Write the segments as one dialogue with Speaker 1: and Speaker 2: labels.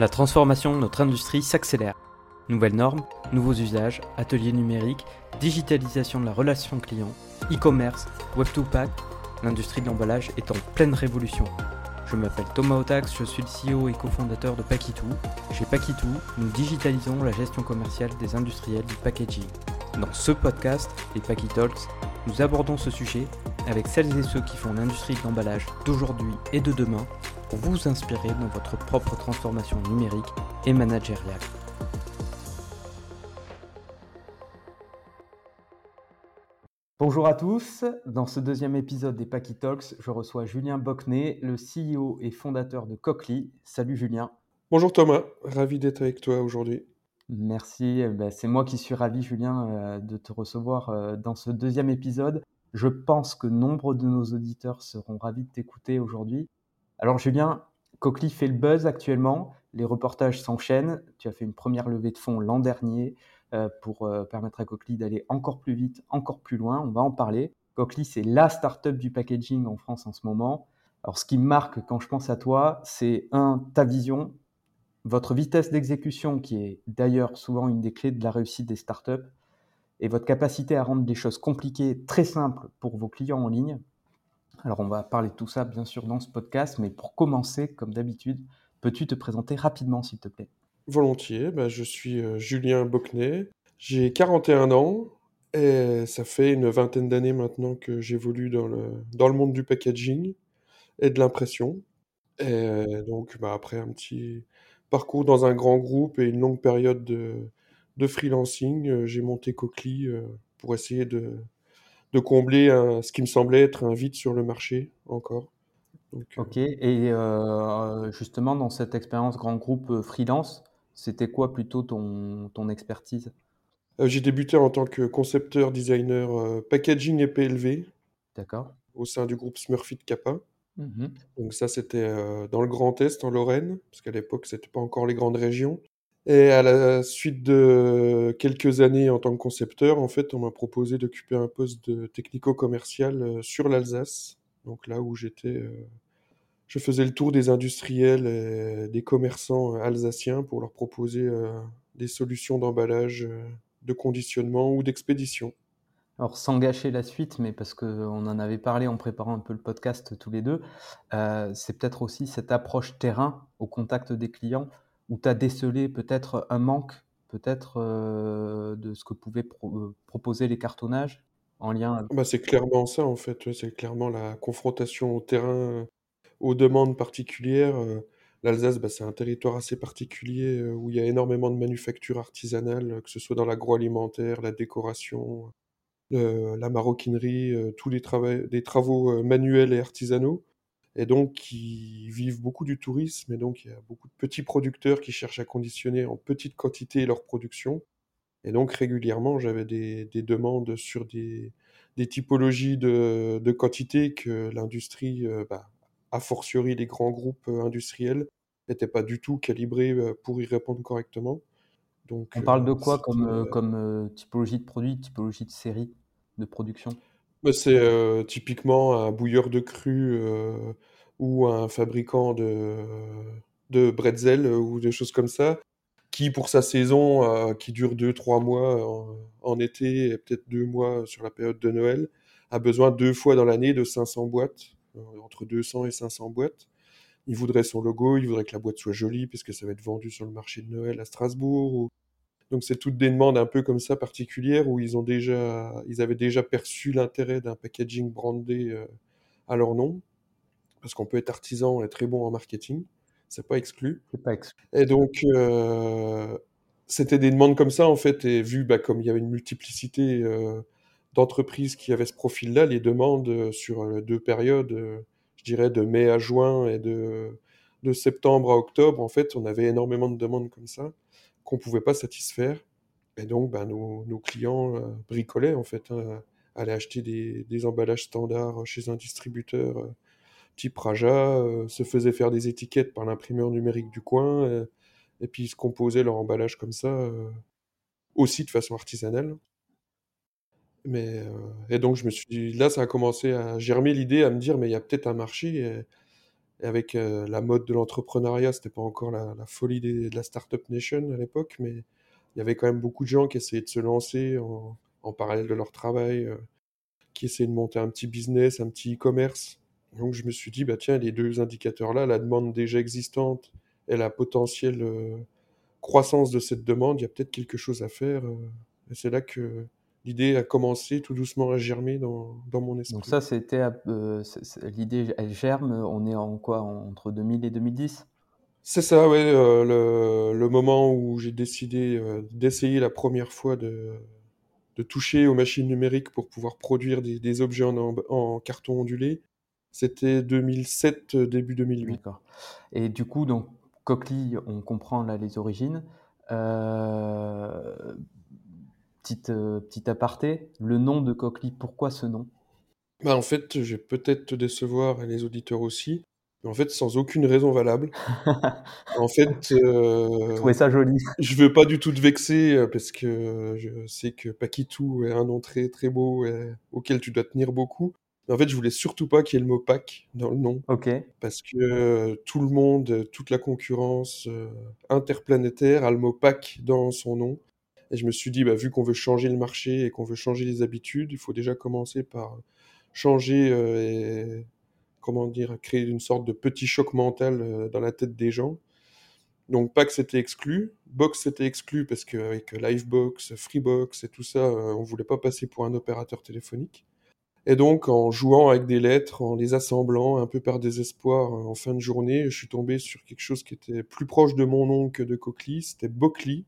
Speaker 1: La transformation de notre industrie s'accélère. Nouvelles normes, nouveaux usages, ateliers numériques, digitalisation de la relation client, e-commerce, Web2Pack, l'industrie de l'emballage est en pleine révolution. Je m'appelle Thomas Otax, je suis le CEO et cofondateur de Paquitou. Chez Paquitou, nous digitalisons la gestion commerciale des industriels du packaging. Dans ce podcast, les Paquitalks, nous abordons ce sujet avec celles et ceux qui font l'industrie de l'emballage d'aujourd'hui et de demain pour vous inspirer dans votre propre transformation numérique et managériale. Bonjour à tous, dans ce deuxième épisode des Packy Talks, je reçois Julien Bocnet, le CEO et fondateur de Cochly. Salut Julien.
Speaker 2: Bonjour Thomas, ravi d'être avec toi aujourd'hui.
Speaker 1: Merci, eh ben, c'est moi qui suis ravi Julien euh, de te recevoir euh, dans ce deuxième épisode. Je pense que nombre de nos auditeurs seront ravis de t'écouter aujourd'hui. Alors Julien, Cochly fait le buzz actuellement, les reportages s'enchaînent, tu as fait une première levée de fonds l'an dernier euh, pour euh, permettre à Cochly d'aller encore plus vite, encore plus loin, on va en parler. Cochly, c'est la start-up du packaging en France en ce moment. Alors ce qui me marque quand je pense à toi, c'est un, ta vision, votre vitesse d'exécution qui est d'ailleurs souvent une des clés de la réussite des startups, et votre capacité à rendre des choses compliquées très simples pour vos clients en ligne. Alors on va parler de tout ça bien sûr dans ce podcast, mais pour commencer, comme d'habitude, peux-tu te présenter rapidement s'il te plaît?
Speaker 2: Volontiers, bah, je suis euh, Julien Bocnet, j'ai 41 ans et ça fait une vingtaine d'années maintenant que j'évolue dans le, dans le monde du packaging et de l'impression. Et donc bah, après un petit parcours dans un grand groupe et une longue période de, de freelancing, euh, j'ai monté euh, pour essayer de, de combler ce qui me semblait être un vide sur le marché encore.
Speaker 1: Euh, ok, et euh, justement, dans cette expérience grand groupe euh, freelance, c'était quoi plutôt ton, ton expertise?
Speaker 2: J'ai débuté en tant que concepteur, designer packaging et PLV.
Speaker 1: D'accord.
Speaker 2: Au sein du groupe Smurfit Kappa.
Speaker 1: Mmh
Speaker 2: Donc ça, c'était dans le Grand Est, en Lorraine, parce qu'à l'époque, c'était pas encore les grandes régions. Et à la suite de quelques années en tant que concepteur, en fait, on m'a proposé d'occuper un poste de technico-commercial euh, sur l'Alsace. Donc là où j'étais, euh, je faisais le tour des industriels et des commerçants alsaciens pour leur proposer euh, des solutions d'emballage, de conditionnement ou d'expédition.
Speaker 1: Alors sans gâcher la suite, mais parce qu'on en avait parlé en préparant un peu le podcast tous les deux, c'est peut-être aussi cette approche terrain au contact des clients où tu as décelé peut-être un manque, peut-être euh, de ce que pouvaient euh, proposer les cartonnages en lien
Speaker 2: bah, C'est clairement ça, en fait. c'est clairement la confrontation au terrain, aux demandes particulières. Euh, L'Alsace, bah, c'est un territoire assez particulier où il y a énormément de manufactures artisanales, que ce soit dans l'agroalimentaire, la décoration, la maroquinerie, tous les, des travaux manuels et artisanaux et donc qui vivent beaucoup du tourisme. Et donc, il y a beaucoup de petits producteurs qui cherchent à conditionner en petite quantité leur production. Et donc, régulièrement, j'avais des, demandes sur des, typologies de, de quantité que l'industrie, euh, bah, a fortiori les grands groupes euh, industriels, n'étaient pas du tout calibrés euh, pour y répondre correctement.
Speaker 1: Donc, On parle de quoi comme, comme typologie de produit, typologie de série de production?
Speaker 2: C'est euh, typiquement un bouilleur de cru euh, ou un fabricant de, de bretzel euh, ou des choses comme ça, qui pour sa saison, qui dure 2-3 mois en, été et peut-être 2 mois sur la période de Noël, a besoin deux fois dans l'année de 500 boîtes, entre 200 et 500 boîtes. Il voudrait son logo, il voudrait que la boîte soit jolie puisque ça va être vendu sur le marché de Noël à Strasbourg ou donc c'est toutes des demandes un peu comme ça particulières où ils ont déjà, ils avaient déjà perçu l'intérêt d'un packaging brandé euh, à leur nom, parce qu'on peut être artisan et très bon en marketing, c'est pas exclu.
Speaker 1: C'est pas exclu.
Speaker 2: Et donc euh, c'était des demandes comme ça en fait, et vu bah, comme il y avait une multiplicité euh, d'entreprises qui avaient ce profil-là, les demandes sur deux périodes, je dirais de mai à juin et de de septembre à octobre, en fait, on avait énormément de demandes comme ça qu'on pouvait pas satisfaire. Et donc, ben, nos, nos clients euh, bricolaient, en fait, hein, allaient acheter des, des, emballages standards chez un distributeur euh, type Raja, euh, se faisaient faire des étiquettes par l'imprimeur numérique du coin, et puis ils se composaient leur emballage comme ça, aussi de façon artisanale. Mais, et donc, je me suis dit, là, ça a commencé à germer l'idée, à me dire, mais il y a peut-être un marché. Avec euh, la mode de l'entrepreneuriat, c'était pas encore la, folie de la Startup Nation à l'époque, mais il y avait quand même beaucoup de gens qui essayaient de se lancer en, parallèle de leur travail, euh, qui essayaient de monter un petit business, un petit e-commerce. Donc je me suis dit, bah tiens, les deux indicateurs-là, la demande déjà existante et la potentielle euh, croissance de cette demande, il y a peut-être quelque chose à faire. et c'est là que l'idée a commencé tout doucement à germer dans, dans mon esprit.
Speaker 1: Donc ça, c'était euh, l'idée, elle germe. On est en quoi entre 2000 et 2010
Speaker 2: C'est ça, ouais, euh, le, le moment où j'ai décidé euh, d'essayer la première fois de, de toucher aux machines numériques pour pouvoir produire des, des objets en, en- carton ondulé, c'était 2007, euh, début 2008.
Speaker 1: D'accord. Et du coup, donc Coquely, on comprend là les origines. Euh, petite, euh, petit aparté, le nom de Coquely, pourquoi ce nom?
Speaker 2: Bah, en fait, je vais peut-être te décevoir et les auditeurs aussi, mais en fait, sans aucune raison valable. En fait, euh,
Speaker 1: Je ça joli.
Speaker 2: je veux pas du tout te vexer euh, parce que je sais que Paquitou est un nom très très beau et auquel tu dois tenir beaucoup. Mais en fait, je voulais surtout pas qu'il y ait le mot Pâques dans le nom
Speaker 1: Ok.
Speaker 2: parce que euh, tout le monde, toute la concurrence euh, interplanétaire a le mot Pâques dans son nom. Et je me suis dit, bah, vu qu'on veut changer le marché et qu'on veut changer les habitudes, il faut déjà commencer par changer euh, et comment dire, créer une sorte de petit choc mental euh, dans la tête des gens. Donc Pax c'était exclu, Box c'était exclu parce qu'avec Livebox, Freebox et tout ça, euh, on voulait pas passer pour un opérateur téléphonique. Et donc en jouant avec des lettres, en les assemblant un peu par désespoir euh, en fin de journée, je suis tombé sur quelque chose qui était plus proche de mon nom que de Coquely, c'était Bocly.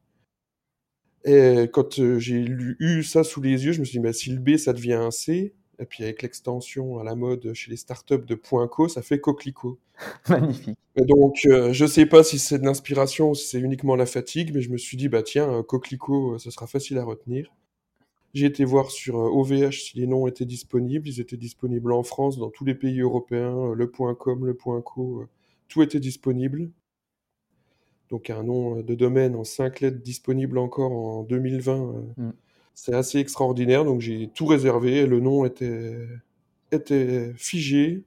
Speaker 2: Et quand euh, j'ai eu ça sous les yeux, je me suis dit, bah, si le B ça devient un C, et puis avec l'extension à la mode chez les startups de .co, ça fait Coquelicot.
Speaker 1: Magnifique.
Speaker 2: Et donc, euh, je sais pas si c'est de l'inspiration ou si c'est uniquement la fatigue, mais je me suis dit, bah tiens, euh, Coquelicot, ça sera facile à retenir. J'ai été voir sur OVH si les noms étaient disponibles. Ils étaient disponibles en France, dans tous les pays européens, le .com, le .co, tout était disponible. Donc un nom euh, de domaine en 5 lettres disponible encore en 2020, euh,
Speaker 1: Mm.
Speaker 2: c'est assez extraordinaire. Donc j'ai tout réservé le nom était, était figé.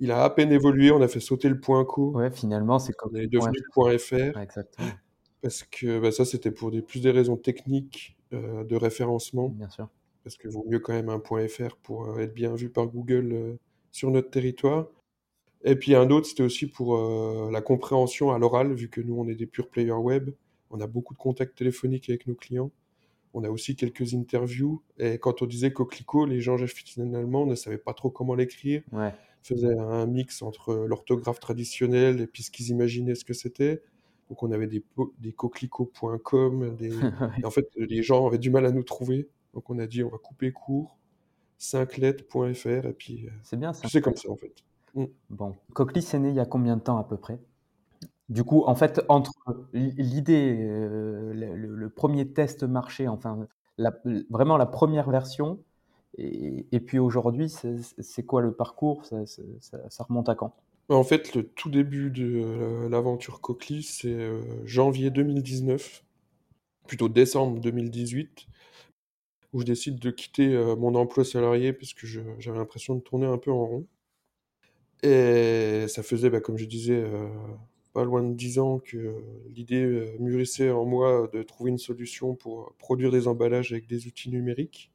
Speaker 2: Il a à peine évolué, on a fait sauter le .co.
Speaker 1: Ouais, finalement, c'est
Speaker 2: On est devenu .fr
Speaker 1: Ouais, exactement,
Speaker 2: parce que bah, ça c'était pour des, plus des raisons techniques euh, de référencement
Speaker 1: bien sûr.
Speaker 2: parce que vaut mieux quand même un .fr pour être bien vu par Google euh, sur notre territoire. Et puis un autre c'était aussi pour euh, la compréhension à l'oral vu que nous on est des pure players web, on a beaucoup de contacts téléphoniques avec nos clients. On a aussi quelques interviews et quand on disait coquelicot, les gens finalement ne savaient pas trop comment l'écrire
Speaker 1: Ouais.
Speaker 2: faisaient un mix entre l'orthographe traditionnelle et puis ce qu'ils imaginaient ce que c'était. Donc on avait des, des coquelicots.com, des... et en fait les gens avaient du mal à nous trouver. Donc on a dit on va couper court, 5 lettres.fr et puis euh,
Speaker 1: C'est bien ça.
Speaker 2: c'est comme ça en fait.
Speaker 1: Bon, Coquely, c'est né il y a combien de temps à peu près? Du coup, en fait, entre l'idée, euh, le, premier test marché, enfin, la- vraiment la première version, et, et puis aujourd'hui, c'est quoi le parcours? Ça, ça- ça- remonte à quand?
Speaker 2: En fait le tout début de euh, l'aventure Coquely c'est euh, janvier 2019, plutôt décembre 2018, où je décide de quitter mon emploi salarié parce que j'avais l'impression de tourner un peu en rond. Et ça faisait, bah, comme je disais, euh, pas loin de 10 ans que l'idée euh, mûrissait en moi de trouver une solution pour produire des emballages avec des outils numériques.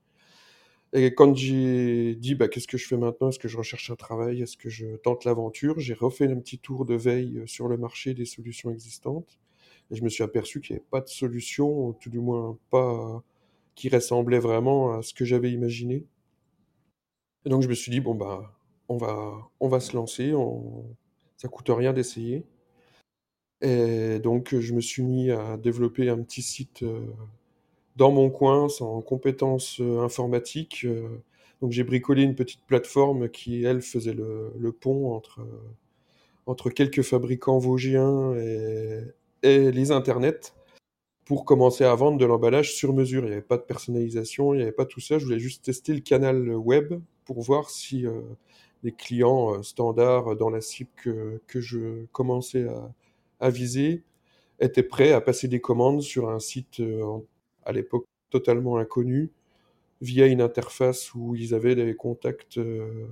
Speaker 2: Et quand j'ai dit, bah, qu'est-ce que je fais maintenant? Est-ce que je recherche un travail? Est-ce que je tente l'aventure? J'ai refait un petit tour de veille euh, sur le marché des solutions existantes. Et je me suis aperçu qu'il n'y avait pas de solution, tout du moins pas qui ressemblait vraiment à ce que j'avais imaginé. Et donc je me suis dit, bon, bah, on va, on va se lancer, on... ça coûte rien d'essayer. Et donc je me suis mis à développer un petit site euh, dans mon coin, sans compétences euh, informatiques. euh. donc j'ai bricolé une petite plateforme qui, elle, faisait le, pont entre, entre quelques fabricants vosgiens et, les internets pour commencer à vendre de l'emballage sur mesure. Il n'y avait pas de personnalisation, il n'y avait pas tout ça. Je voulais juste tester le canal web pour voir si les clients euh, standards dans la cible que, que je commençais à, viser étaient prêts à passer des commandes sur un site euh, à l'époque totalement inconnu via une interface où ils avaient des contacts euh,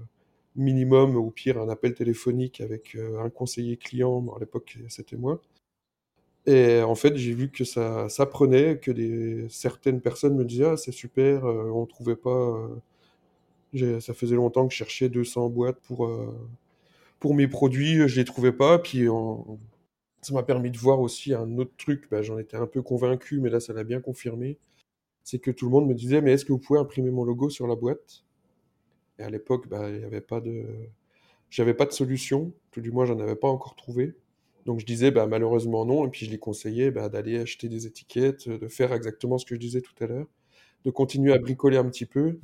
Speaker 2: minimum, au pire, un appel téléphonique avec un conseiller client. À l'époque, c'était moi. Et en fait, j'ai vu que ça, ça prenait, que des, certaines personnes me disaient Ah, c'est super, on trouvait pas. Ça faisait longtemps que je cherchais 200 boîtes pour, pour mes produits, je les trouvais pas. Puis ça m'a permis de voir aussi un autre truc. Bah, j'en étais un peu convaincu, mais là, ça l'a bien confirmé. C'est que tout le monde me disait Mais est-ce que vous pouvez imprimer mon logo sur la boîte? Et à l'époque, bah, il n'y avait pas de. J'avais pas de solution, tout du moins, j'en avais pas encore trouvé. Donc je disais bah, malheureusement non, et puis je les conseillais d'aller acheter des étiquettes, de faire exactement ce que je disais tout à l'heure, de continuer à bricoler un petit peu.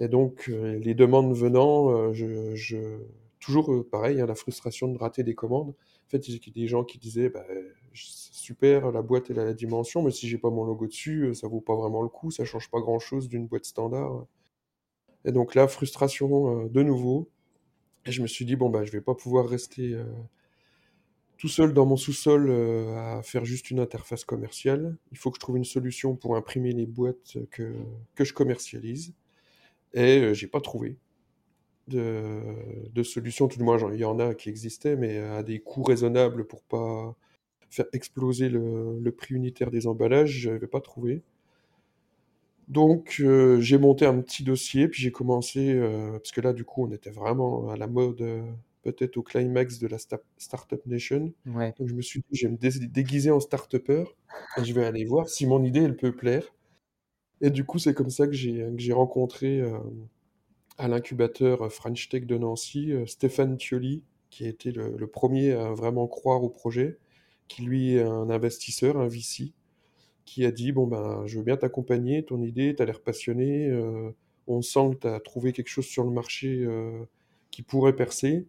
Speaker 2: Et donc euh, les demandes venant, euh, je, toujours euh, pareil, hein, la frustration de rater des commandes. En fait, il y a des gens qui disaient bah, super, la boîte et la dimension, mais si j'ai pas mon logo dessus, ça vaut pas vraiment le coup, ça change pas grand chose d'une boîte standard. Et donc là, frustration de nouveau. Et je me suis dit bon bah je vais pas pouvoir rester tout seul dans mon sous-sol à faire juste une interface commerciale. Il faut que je trouve une solution pour imprimer les boîtes que je commercialise. Et euh, j'ai pas trouvé de, de, solution. Tout du moins, il y en a qui existaient, mais à des coûts raisonnables pour pas faire exploser le, le prix unitaire des emballages, je n'avais pas trouvé. Donc euh, j'ai monté un petit dossier, puis j'ai commencé, parce que là du coup on était vraiment à la mode peut-être au climax de la Startup Nation. Donc je me suis dit, je vais me déguiser en start et je vais aller voir si mon idée, elle peut plaire. Et du coup, c'est comme ça que j'ai rencontré euh, à l'incubateur euh, French Tech de Nancy euh, Stéphane Thioli, qui a été le, premier à vraiment croire au projet, qui lui est un investisseur, un VC, qui a dit, bon ben, je veux bien t'accompagner, ton idée, tu as l'air passionné, on sent que tu as trouvé quelque chose sur le marché qui pourrait percer.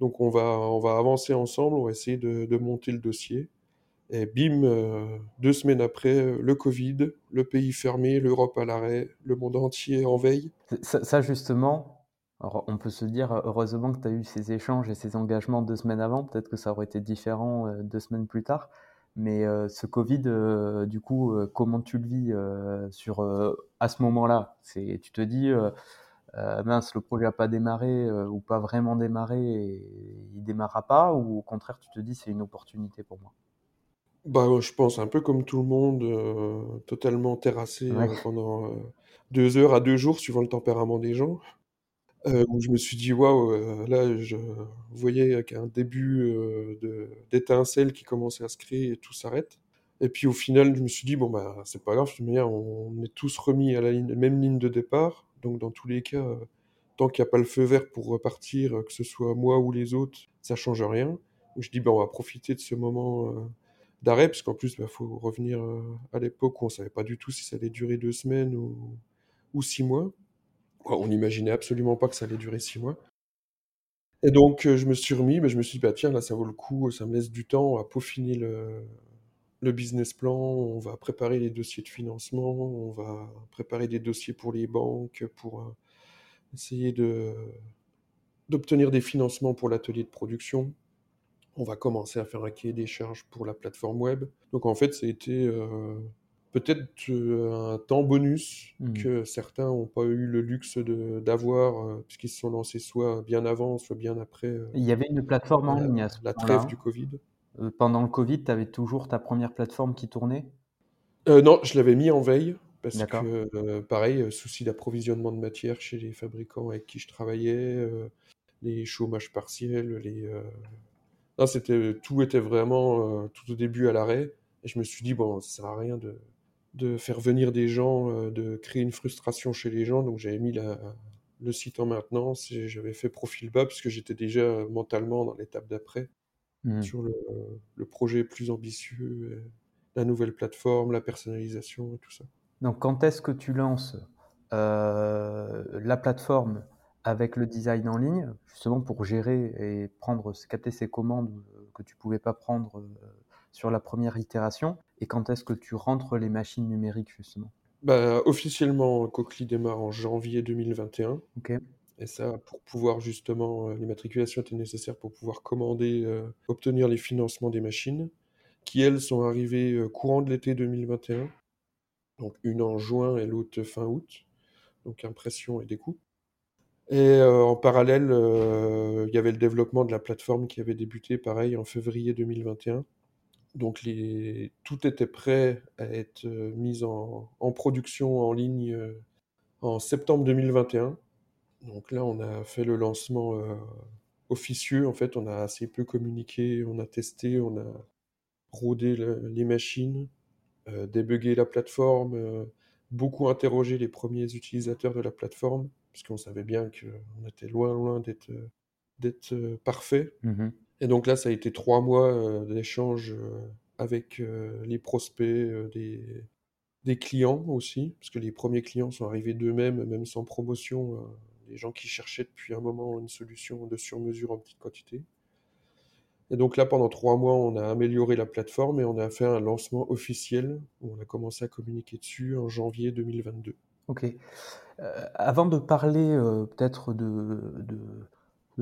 Speaker 2: Donc on va, on va avancer ensemble, on va essayer de, monter le dossier. Et bim, euh, deux semaines après, le Covid, le pays fermé, l'Europe à l'arrêt, le monde entier en veille.
Speaker 1: Ça, justement, on peut se dire, heureusement que tu as eu ces échanges et ces engagements deux semaines avant, peut-être que ça aurait été différent euh, deux semaines plus tard. Mais euh, ce Covid, du coup, comment tu le vis sur, à ce moment-là? Tu te dis, euh, mince, le projet n'a pas démarré euh, ou pas vraiment démarré et il démarrera pas ou au contraire tu te dis c'est une opportunité pour moi?
Speaker 2: Bah, je pense un peu comme tout le monde, euh, totalement terrassé pendant deux heures à deux jours, suivant le tempérament des gens. où je me suis dit, waouh, là, je voyais qu'un début d'étincelle qui commençait à se créer et tout s'arrête. Et puis au final, je me suis dit, bon, bah, c'est pas grave, de on est tous remis à la même ligne de départ. Donc dans tous les cas, euh, tant qu'il n'y a pas le feu vert pour repartir, euh, que ce soit moi ou les autres, ça change rien. je dis, ben, on va profiter de ce moment euh, d'arrêt, parce qu'en plus, il ben, faut revenir à l'époque où on ne savait pas du tout si ça allait durer deux semaines ou, six mois. On n'imaginait absolument pas que ça allait durer six mois. Et donc, je me suis remis, mais je me suis dit, bah, tiens, là, ça vaut le coup, ça me laisse du temps à peaufiner le, business plan, on va préparer les dossiers de financement, on va préparer des dossiers pour les banques, pour euh, essayer d'obtenir des financements pour l'atelier de production. On va commencer à faire un cahier des charges pour la plateforme web. Donc en fait, ça a été euh, peut-être euh, un temps bonus mmh. que certains n'ont pas eu le luxe d'avoir, puisqu'ils se sont lancés soit bien avant, soit bien après.
Speaker 1: Il y avait une plateforme en ligne à ce
Speaker 2: La trêve du Covid.
Speaker 1: Euh, pendant le Covid, tu avais toujours ta première plateforme qui tournait?
Speaker 2: Euh, Non, je l'avais mis en veille parce que, euh, pareil, souci d'approvisionnement de matière chez les fabricants avec qui je travaillais, les chômages partiels, les. C'était, tout était vraiment tout au début à l'arrêt. Et je me suis dit, bon, ça sert à rien de, de faire venir des gens, de créer une frustration chez les gens. Donc j'avais mis la, le site en maintenance et j'avais fait profil bas puisque j'étais déjà mentalement dans l'étape d'après. Mmh. sur le, projet plus ambitieux, euh, la nouvelle plateforme, la personnalisation et tout ça.
Speaker 1: Donc quand est-ce que tu lances euh, la plateforme avec le design en ligne, justement pour gérer et prendre, capter ces commandes euh, que tu pouvais pas prendre sur la première itération? Et quand est-ce que tu rentres les machines numériques justement?
Speaker 2: Bah, Officiellement, Coquely démarre en janvier 2021.
Speaker 1: Ok.
Speaker 2: Et ça, pour pouvoir justement, euh, l'immatriculation était nécessaire pour pouvoir commander, euh, obtenir les financements des machines, qui elles sont arrivées euh, courant de l'été 2021. Donc une en juin et l'autre fin août. Donc impression et découpe. Et en parallèle, il y avait le développement de la plateforme qui avait débuté, pareil, en février 2021. Donc les... tout était prêt à être mis en, en production en ligne en septembre 2021. Donc là, on a fait le lancement officieux. En fait, on a assez peu communiqué, on a testé, on a rodé les machines, euh, débugué la plateforme, euh, beaucoup interrogé les premiers utilisateurs de la plateforme, puisqu'on savait bien qu'on était loin, loin d'être d'être parfait.
Speaker 1: Mmh
Speaker 2: Et donc là, ça a été trois mois d'échanges avec les prospects, des, des clients aussi, parce que les premiers clients sont arrivés d'eux-mêmes, même sans promotion, des gens qui cherchaient depuis un moment une solution de sur-mesure en petite quantité. Et donc là, pendant trois mois, on a amélioré la plateforme et on a fait un lancement officiel où on a commencé à communiquer dessus en janvier 2022.
Speaker 1: Ok. Euh, avant de parler euh, peut-être de, de,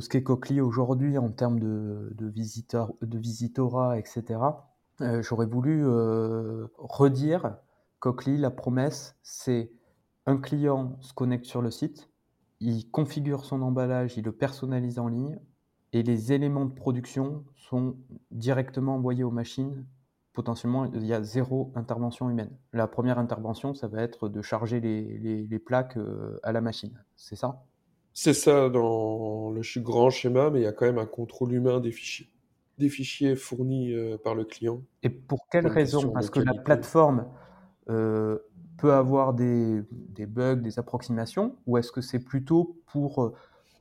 Speaker 1: ce qu'est Cochlear aujourd'hui en termes de, de, de visitorat, etc., euh, j'aurais voulu redire Cochlear, la promesse, c'est un client se connecte sur le site, il configure son emballage, il le personnalise en ligne, et les éléments de production sont directement envoyés aux machines. Potentiellement, il y a zéro intervention humaine. La première intervention, ça va être de charger les, les, les plaques euh, à la machine. C'est ça?
Speaker 2: C'est ça dans le grand schéma, mais il y a quand même un contrôle humain des fichiers. Des fichiers fournis euh, par le client.
Speaker 1: Et pour quelle raison? Parce que la plateforme euh, peut avoir des, des, bugs, des approximations, ou est-ce que c'est plutôt pour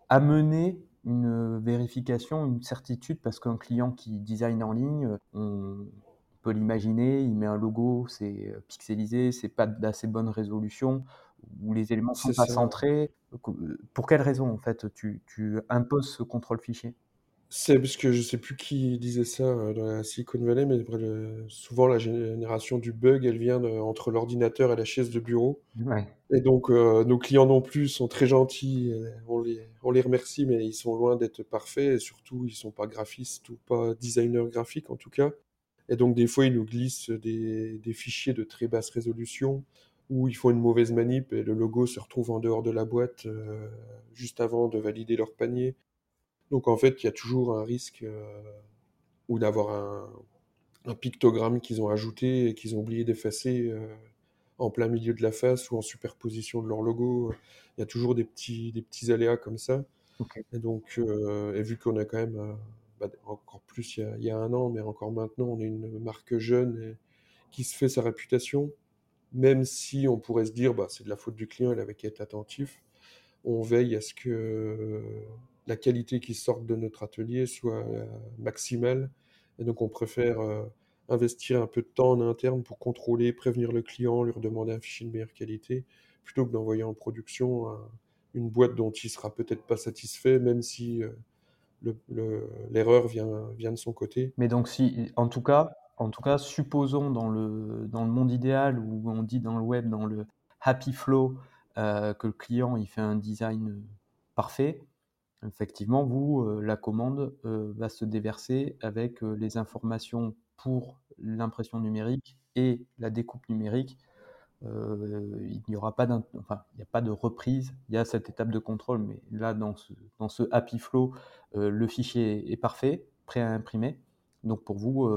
Speaker 1: amener une vérification, une certitude, parce qu'un client qui design en ligne, on peut l'imaginer, il met un logo, c'est pixelisé, c'est pas d'assez bonne résolution, où les éléments sont pas ça. centrés. Pour quelle raison, en fait, tu, tu imposes ce contrôle fichier?
Speaker 2: C'est parce que je sais plus qui disait ça dans la Silicon Valley, mais le, souvent la génération du bug, elle vient de, entre l'ordinateur et la chaise de bureau.
Speaker 1: Ouais.
Speaker 2: Et donc euh, nos clients non plus sont très gentils, on les, on les remercie, mais ils sont loin d'être parfaits, et surtout ils sont pas graphistes ou pas designers graphiques en tout cas. Et donc des fois ils nous glissent des, des fichiers de très basse résolution où ils font une mauvaise manip et le logo se retrouve en dehors de la boîte euh, juste avant de valider leur panier. Donc en fait, il y a toujours un risque euh, ou d'avoir un, un, pictogramme qu'ils ont ajouté et qu'ils ont oublié d'effacer euh, en plein milieu de la face ou en superposition de leur logo. Il y a toujours des petits, des petits aléas comme ça.
Speaker 1: Okay.
Speaker 2: Et donc, et vu qu'on a quand même, bah, encore plus il y, a, un an, mais encore maintenant, on est une marque jeune qui se fait sa réputation, même si on pourrait se dire, bah, c'est de la faute du client, il avait qu'à être attentif, on veille à ce que la qualité qui sort de notre atelier soit euh, maximale. Et donc, on préfère euh, investir un peu de temps en interne pour contrôler, prévenir le client, lui demander un fichier de meilleure qualité, plutôt que d'envoyer en production un, une boîte dont il sera peut-être pas satisfait, même si euh, l'erreur le, vient, vient de son côté.
Speaker 1: Mais donc, si, en tout cas, en tout cas, supposons dans le, dans le monde idéal, où on dit dans le web, dans le happy flow, euh, que le client il fait un design parfait, effectivement, vous, euh, la commande euh, va se déverser avec les informations pour l'impression numérique et la découpe numérique. Il n'y aura pas, enfin, il n'y a pas de reprise, il y a cette étape de contrôle, mais là, dans ce, dans ce happy flow, le fichier est parfait, prêt à imprimer. Donc pour vous,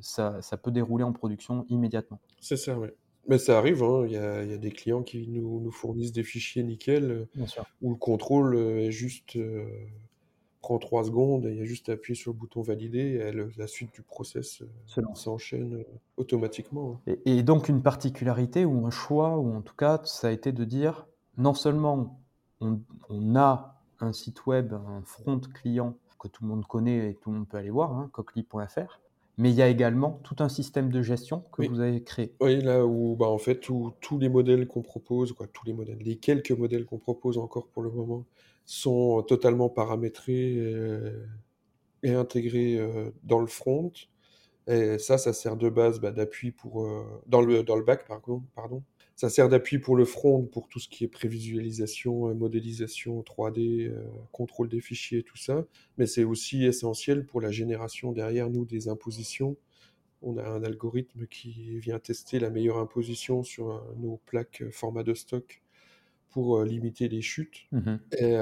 Speaker 1: ça, ça peut dérouler en production immédiatement.
Speaker 2: C'est ça, oui. Mais ça arrive, hein. il, y a, il y a des clients qui nous, nous fournissent des fichiers nickel où le contrôle est juste euh, prend 3 secondes il y a juste à appuyer sur le bouton valider et la suite du process euh, s'enchaîne euh, automatiquement.
Speaker 1: Et, et, donc une particularité ou un choix, ou en tout cas ça a été de dire non seulement on, on a un site web, un front client que tout le monde connaît et tout le monde peut aller voir, hein, mais il y a également tout un système de gestion que
Speaker 2: oui.
Speaker 1: vous avez créé.
Speaker 2: Oui, là où bah, en fait tous les modèles qu'on propose, quoi, tous les modèles, les quelques modèles qu'on propose encore pour le moment, sont totalement paramétrés et, et intégrés euh, dans le front. Et ça, ça sert de base bah, d'appui pour euh, dans le dans le back pardon, pardon. Ça sert d'appui pour le front, pour tout ce qui est prévisualisation, modélisation 3D, euh, contrôle des fichiers, tout ça. Mais c'est aussi essentiel pour la génération derrière nous des impositions. On a un algorithme qui vient tester la meilleure imposition sur nos plaques format de stock pour limiter les chutes.
Speaker 1: Mmh
Speaker 2: Et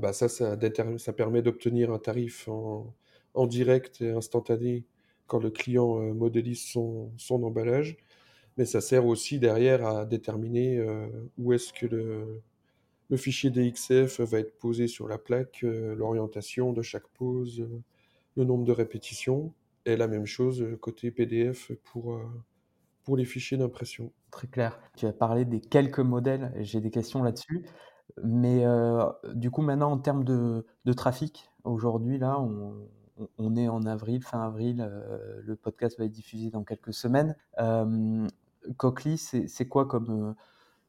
Speaker 2: bah, ça, ça, ça permet d'obtenir un tarif en, en, direct et instantané quand le client modélise son, son, emballage. Mais ça sert aussi derrière à déterminer où est-ce que le, le, fichier DXF va être posé sur la plaque, l'orientation de chaque pose, le nombre de répétitions. Et la même chose côté PDF pour, pour les fichiers d'impression.
Speaker 1: Très clair. Tu as parlé des quelques modèles, j'ai des questions là-dessus. Mais euh, du coup, maintenant, en termes de, trafic, aujourd'hui, là, on, est en avril, fin avril, euh, le podcast va être diffusé dans quelques semaines. Euh, c'est quoi comme,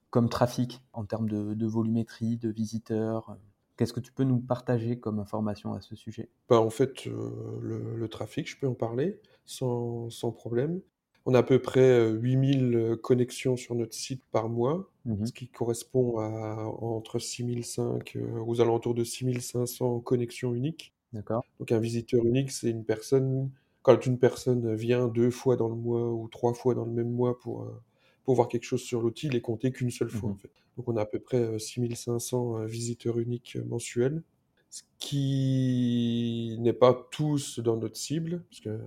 Speaker 1: comme trafic en termes de, de volumétrie, de visiteurs? Qu'est-ce que tu peux nous partager comme information à ce sujet?
Speaker 2: Bah, En fait, le, le, trafic, je peux en parler sans, sans problème. On a à peu près 8000 connexions sur notre site par mois, mmh ce qui correspond à entre 6005 aux alentours de 6500 connexions uniques.
Speaker 1: D'accord.
Speaker 2: Donc un visiteur unique, c'est une personne quand une personne vient deux fois dans le mois ou trois fois dans le même mois pour, pour voir quelque chose sur l'outil, il est compté qu'une seule fois,
Speaker 1: Mmh
Speaker 2: en fait. Donc on a à peu près 6500 visiteurs uniques mensuels, ce qui n'est pas tous dans notre cible, parce que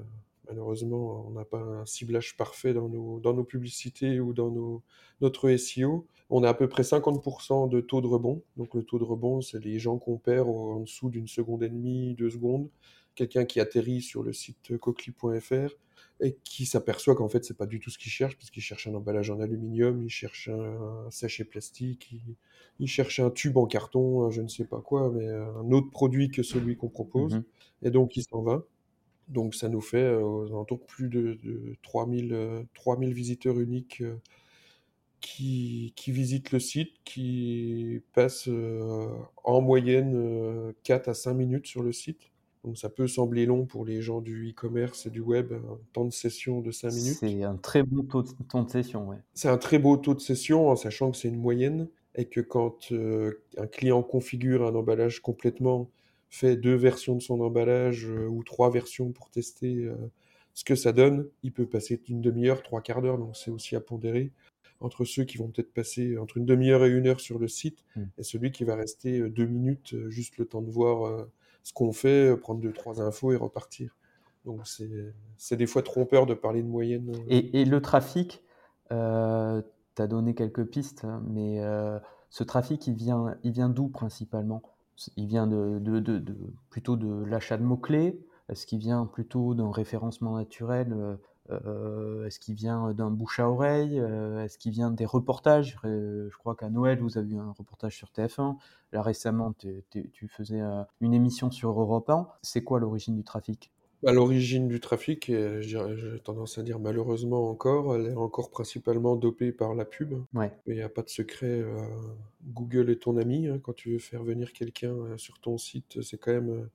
Speaker 2: Malheureusement, on n'a pas un ciblage parfait dans nos, dans nos publicités ou dans nos, notre SEO. On a à peu près 50% de taux de rebond. Donc le taux de rebond, c'est les gens qu'on perd en dessous d'une seconde et demie, deux secondes. Quelqu'un qui atterrit sur le site cochlear.fr et qui s'aperçoit qu'en fait, c'est pas du tout ce qu'il cherche, puisqu'il cherche un emballage en aluminium, il cherche un, sachet plastique, il, cherche un tube en carton, je ne sais pas quoi, mais un autre produit que celui qu'on propose.
Speaker 1: Mmh
Speaker 2: Et donc, il s'en va. Donc ça nous fait euh, aux alentours plus de, de 3000, 3000 euh, visiteurs uniques euh, qui, qui, visitent le site, qui passent en moyenne 4 à 5 minutes sur le site. Donc ça peut sembler long pour les gens du e-commerce et du web, un temps de session de 5 minutes.
Speaker 1: C'est un très bon taux de, temps de session, ouais.
Speaker 2: C'est un très beau taux de session, en sachant que c'est une moyenne, et que quand un client configure un emballage complètement, fait deux versions de son emballage euh, ou trois versions pour tester euh, ce que ça donne, il peut passer une demi-heure, trois quarts d'heure, donc c'est aussi à pondérer entre ceux qui vont peut-être passer entre une demi-heure et une heure sur le site
Speaker 1: Mmh.
Speaker 2: et celui qui va rester euh, deux minutes, juste le temps de voir ce qu'on fait, prendre deux, trois infos et repartir. Donc c'est des fois trompeur de parler de moyenne.
Speaker 1: Et, et le trafic, euh, tu as donné quelques pistes, hein, mais euh, ce trafic, il vient, il vient d'où principalement? Il vient de, plutôt de l'achat de mots-clés Est-ce qu'il vient plutôt d'un référencement naturel euh, euh Est-ce qu'il vient d'un bouche à oreille euh, Est-ce qu'il vient des reportages? Je crois qu'à Noël, vous avez eu un reportage sur TF1. Là, récemment, tu faisais une émission sur Europe 1. C'est quoi l'origine du trafic?
Speaker 2: À l'origine du trafic, j'ai tendance à dire malheureusement encore, elle est encore principalement dopée par la pub.
Speaker 1: Ouais.
Speaker 2: Il n'y a pas de secret, euh, Google est ton ami. Hein, quand tu veux faire venir quelqu'un euh, sur ton site, c'est quand même euh,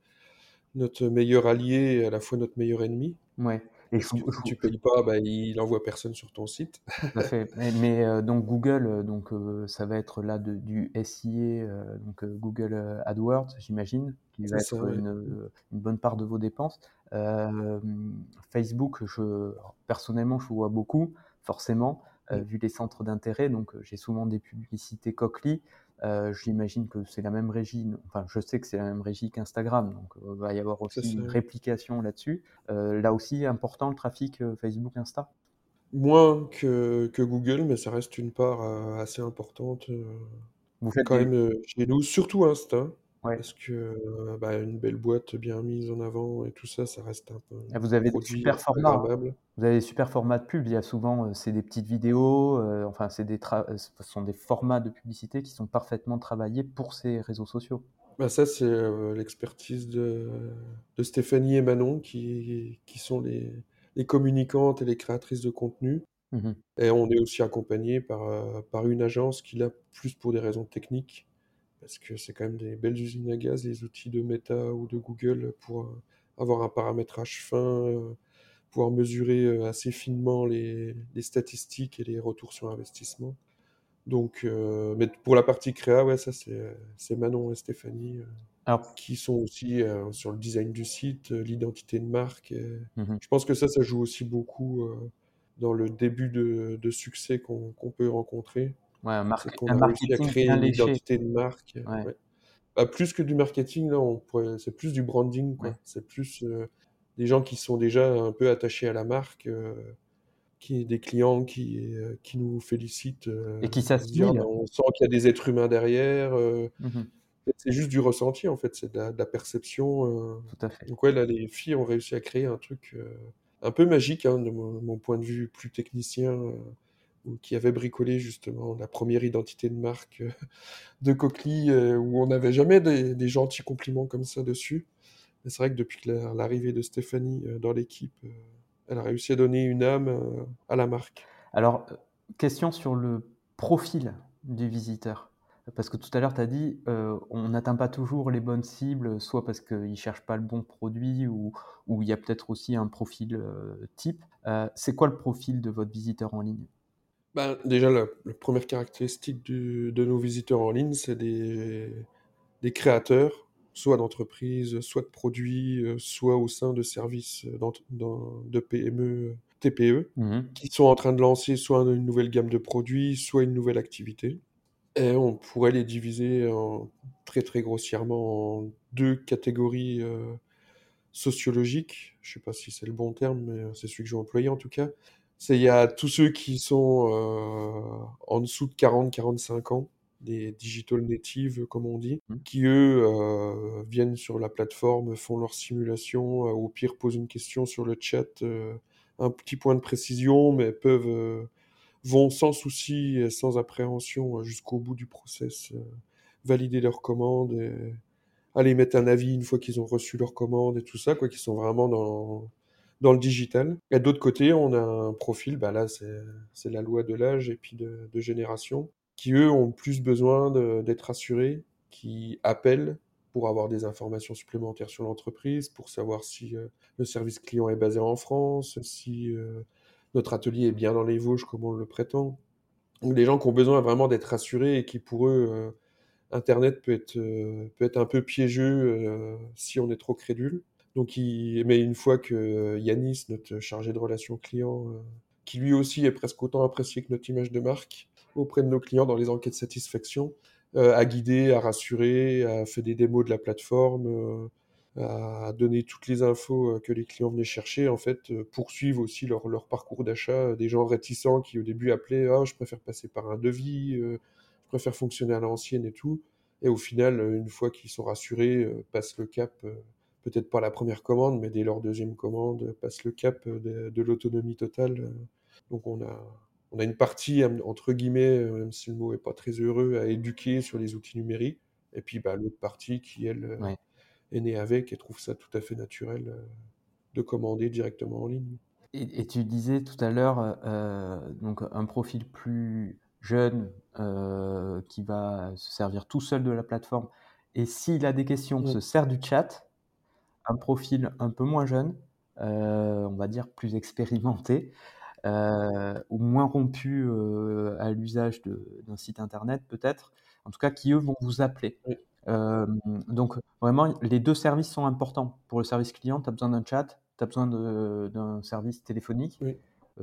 Speaker 2: notre meilleur allié et à la fois notre meilleur ennemi.
Speaker 1: Ouais.
Speaker 2: Et si, tu, ne payes pas, bah, il envoie personne sur ton site.
Speaker 1: fait. Mais, euh, donc Google, euh, donc euh, ça va être là de, du SIA, donc Google AdWords, j'imagine, qui va être une, une, bonne part de vos dépenses. Facebook, je, personnellement, je vois beaucoup, forcément, vu les centres d'intérêt. Donc j'ai souvent des publicités Cochlear. Euh, J'imagine que c'est la même régie, enfin je sais que c'est la même régie qu'Instagram, donc il va y avoir aussi une réplication là-dessus. Euh, là aussi, important le trafic euh, Facebook, Insta?
Speaker 2: Moins que, que, Google, mais ça reste une part euh, assez importante euh, Vous faites quand même chez nous, surtout Insta. Parce que bah, une belle boîte bien mise en avant et tout ça, ça reste un peu.
Speaker 1: Vous avez des super formats. Vous avez des super formats de pub. Il y a souvent, c'est des petites vidéos. enfin, c'est des ce sont des formats de publicité qui sont parfaitement travaillés pour ces réseaux sociaux.
Speaker 2: Bah ça, c'est l'expertise de, de, Stéphanie et Manon qui, qui sont les, les, communicantes et les créatrices de contenu. Mmh et on est aussi accompagné par, par une agence qui l'a plus pour des raisons techniques parce que c'est quand même des belles usines à gaz, les outils de Meta ou de Google pour euh, avoir un paramétrage fin, euh, pouvoir mesurer euh, assez finement les, statistiques et les retours sur investissement. Donc, mais pour la partie créa, ouais, ça c'est Manon et Stéphanie qui sont aussi sur le design du site, l'identité de marque. Mmh je pense que ça, ça joue aussi beaucoup dans le début de, succès qu'on peut rencontrer.
Speaker 1: Ouais, un, marque
Speaker 2: qu'on
Speaker 1: un
Speaker 2: a réussi à
Speaker 1: marketing
Speaker 2: créer
Speaker 1: bien
Speaker 2: une
Speaker 1: léché.
Speaker 2: identité de marque,
Speaker 1: Ouais.
Speaker 2: ouais. Bah, plus que du marketing, là, on pourrait c'est plus du branding.
Speaker 1: Ouais.
Speaker 2: C'est plus, heu, des gens qui sont déjà un peu attachés à la marque, heu, qui des clients qui, qui nous félicitent,
Speaker 1: Et qui
Speaker 2: pour se dire: «Ah
Speaker 1: s'assimilent.
Speaker 2: bah, on sent qu'il y a des êtres humains derrière»,
Speaker 1: Mmh mh.
Speaker 2: c'est juste du ressenti, en fait, c'est de la de la perception,
Speaker 1: Tout à fait.
Speaker 2: donc ouais, là, les filles ont réussi à créer un truc, un peu magique, hein, de mon mon point de vue plus technicien, qui avait bricolé justement la 1re identité de marque, heu, de Cauquelie, heu, où on n'avait jamais des gentils compliments comme ça dessus. C'est vrai que depuis l'arrivée de Stéphanie, heu, dans l'équipe, elle a réussi à donner une âme, à la marque.
Speaker 1: Alors, question sur le profil du visiteur. Parce que tout à l'heure, tu as dit, heu, on n'atteint pas toujours les bonnes cibles, soit parce qu'ils cherchent pas le bon produit ou il y a peut-être aussi un profil, type. C'est quoi le profil de votre visiteur en ligne?
Speaker 2: Ben, déjà la la 1re caractéristique du de nos visiteurs en ligne, c'est des des créateurs, soit d'entreprises, soit de produits, heu, soit au sein de services, dans de PME, TPE,
Speaker 1: Mmh mh.
Speaker 2: qui sont en train de lancer soit une nouvelle gamme de produits, soit une nouvelle activité et on pourrait les diviser en très, très grossièrement en 2 catégories, heu, sociologiques. Je sais pas si c'est le bon terme, mais, c'est celui que je vais employer en tout cas. C'est il y a tous ceux qui sont, heu, en dessous de 40-45 ans, des digital natives, comme on dit,
Speaker 1: Mmh.
Speaker 2: qui eux, heu, viennent sur la plateforme, font leur simulation, heu, au pire posent une question sur le chat, heu, un petit point de précision, mais peuvent, heu, vont sans souci et sans appréhension jusqu'au bout du process, valider leur commande et aller mettre un avis une fois qu'ils ont reçu leur commande et tout ça quoi, qui sont vraiment dans dans le digital et de l'autre côté, on a un profil, bah, là, c'est la loi de l'âge et puis de de génération, qui eux ont plus besoin d'être rassurés, qui appellent pour avoir des informations supplémentaires sur l'entreprise, pour savoir si, heu, le service client est basé en France, si, heu, notre atelier est bien dans les Vosges comme on le prétend. Donc des gens qui ont besoin vraiment d'être rassurés et qui pour eux, heu, internet peut être, peut être un peu piégeux, si on est trop crédule. Donc ils mais une fois que Yanis, notre chargé de relations clients, heu, qui lui aussi est presque autant apprécié que notre image de marque auprès de nos clients dans les enquêtes satisfaction, heu, a guidé, a rassuré, a fait des démos de la plateforme, heu, a donné toutes les infos, que les clients venaient chercher en fait, poursuivent aussi leur leur parcours d'achat, des gens réticents qui au début appelaient: «Ah je préfère passer par un devis, je préfère fonctionner à l'ancienne et tout» et au final, une fois qu'ils sont rassurés, passent le cap, peut-être pas la 1re commande, mais dès leur 2e commande, passent le cap, heu, de de l'autonomie totale, heu, donc on a on a une partie en entre guillemets, même si le mot est pas très heureux, à éduquer sur les outils numériques et puis, bah, l'autre partie qui elle,
Speaker 1: Ouais.
Speaker 2: est née avec et trouve ça tout à fait naturel, de commander directement en ligne.
Speaker 1: Et et tu disais tout à l'heure, heu heu, donc un profil plus jeune, qui va se servir tout seul de la plateforme et s'il a des questions, se sert du chat. Un profil un peu moins jeune, heu, on va dire plus expérimenté, heu, ou moins rompu, heu, à l'usage d'un site internet peut-être, en tout cas qui eux vont vous appeler.
Speaker 2: Oui.
Speaker 1: Donc vraiment les 2 services sont importants. Pour le service client, tu as besoin d'un chat, tu as besoin d'un service téléphonique,
Speaker 2: Oui.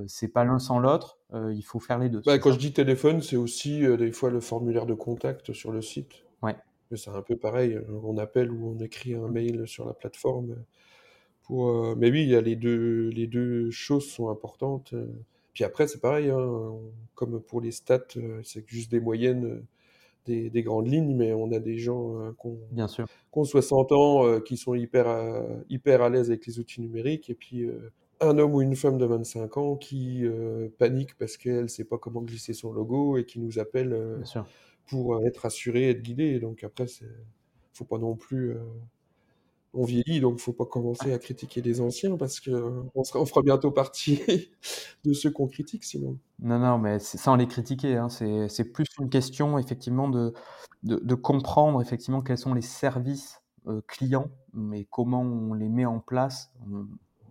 Speaker 1: c'est pas l'un sans l'autre, il faut faire les 2,
Speaker 2: Bah, quand
Speaker 1: ça?
Speaker 2: je dis téléphone, c'est aussi, des fois le formulaire de contact sur le site.
Speaker 1: Ouais.
Speaker 2: C'est un peu pareil, heu, on appelle ou on écrit un mail sur la plateforme, pour, heu mais oui, il y a les 2 les 2 choses sont importantes, heu, puis après c'est pareil, hein, comme pour les stats, c'est juste des moyennes, des des grandes lignes, mais on a des gens, qui ont
Speaker 1: Bien sûr.
Speaker 2: qui ont 60 ans, qui sont hyper à hyper à l'aise avec les outils numériques et puis, un homme ou une femme de 25 ans qui, panique parce qu'elle sait pas comment glisser son logo et qui nous appelle,
Speaker 1: Bien sûr.
Speaker 2: Pour, heu, être rassurée, être guidée, donc après c'est faut pas non plus, heu on vieillit donc faut pas commencer à critiquer les anciens parce sera on fera bientôt partie de ceux qu'on critique sinon.
Speaker 1: Non, non, mais sans les critiquer, hein, c'est plus une question effectivement de de comprendre effectivement quels sont les services, heu, clients, mais comment on les met en place,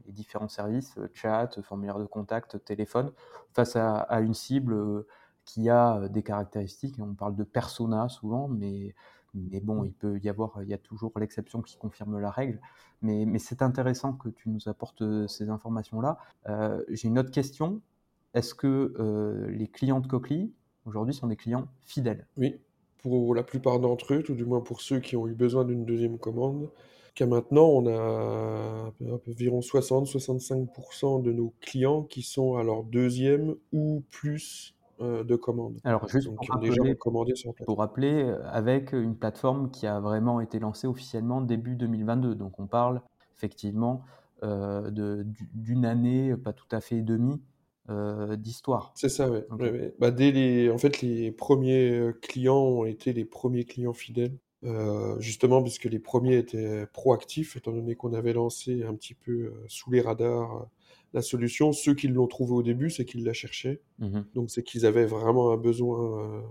Speaker 1: les différents services, chat, formulaire de contact, téléphone, face à une cible, qui a des caractéristiques. On parle de persona souvent, mais mais bon,
Speaker 2: Mmh.
Speaker 1: il peut y avoir il y a toujours l'exception qui confirme la règle, mais mais c'est intéressant que tu nous apportes, ces informations-là. J'ai une autre question. Est-ce que, les clients de Cauquelie aujourd'hui sont des clients fidèles?
Speaker 2: Oui, pour la plupart d'entre eux, tout du moins pour ceux qui ont eu besoin d'une deuxième commande. Qu'à maintenant, on a environ 60-65% de nos clients qui sont à leur deuxième ou plus euh, de commandes.
Speaker 1: Alors, juste
Speaker 2: Donc,
Speaker 1: pour rappeler,
Speaker 2: commandé sur la plateforme.
Speaker 1: pour rappeler, euh, avec une plateforme qui a vraiment été lancée officiellement début 2022. Donc, on parle effectivement euh, d'une année, pas tout à fait et demie, euh, d'histoire.
Speaker 2: C'est ça, ouais, ouais. Bah, dès les... En fait, les premiers clients ont été les premiers clients fidèles. Euh, justement, parce que les premiers étaient proactifs, étant donné qu'on avait lancé un petit peu sous les radars la solution. Ceux qui l'ont trouvé au début, c'est qu'ils la cherchaient.
Speaker 1: Mhm.
Speaker 2: Donc, c'est qu'ils avaient vraiment un besoin, euh,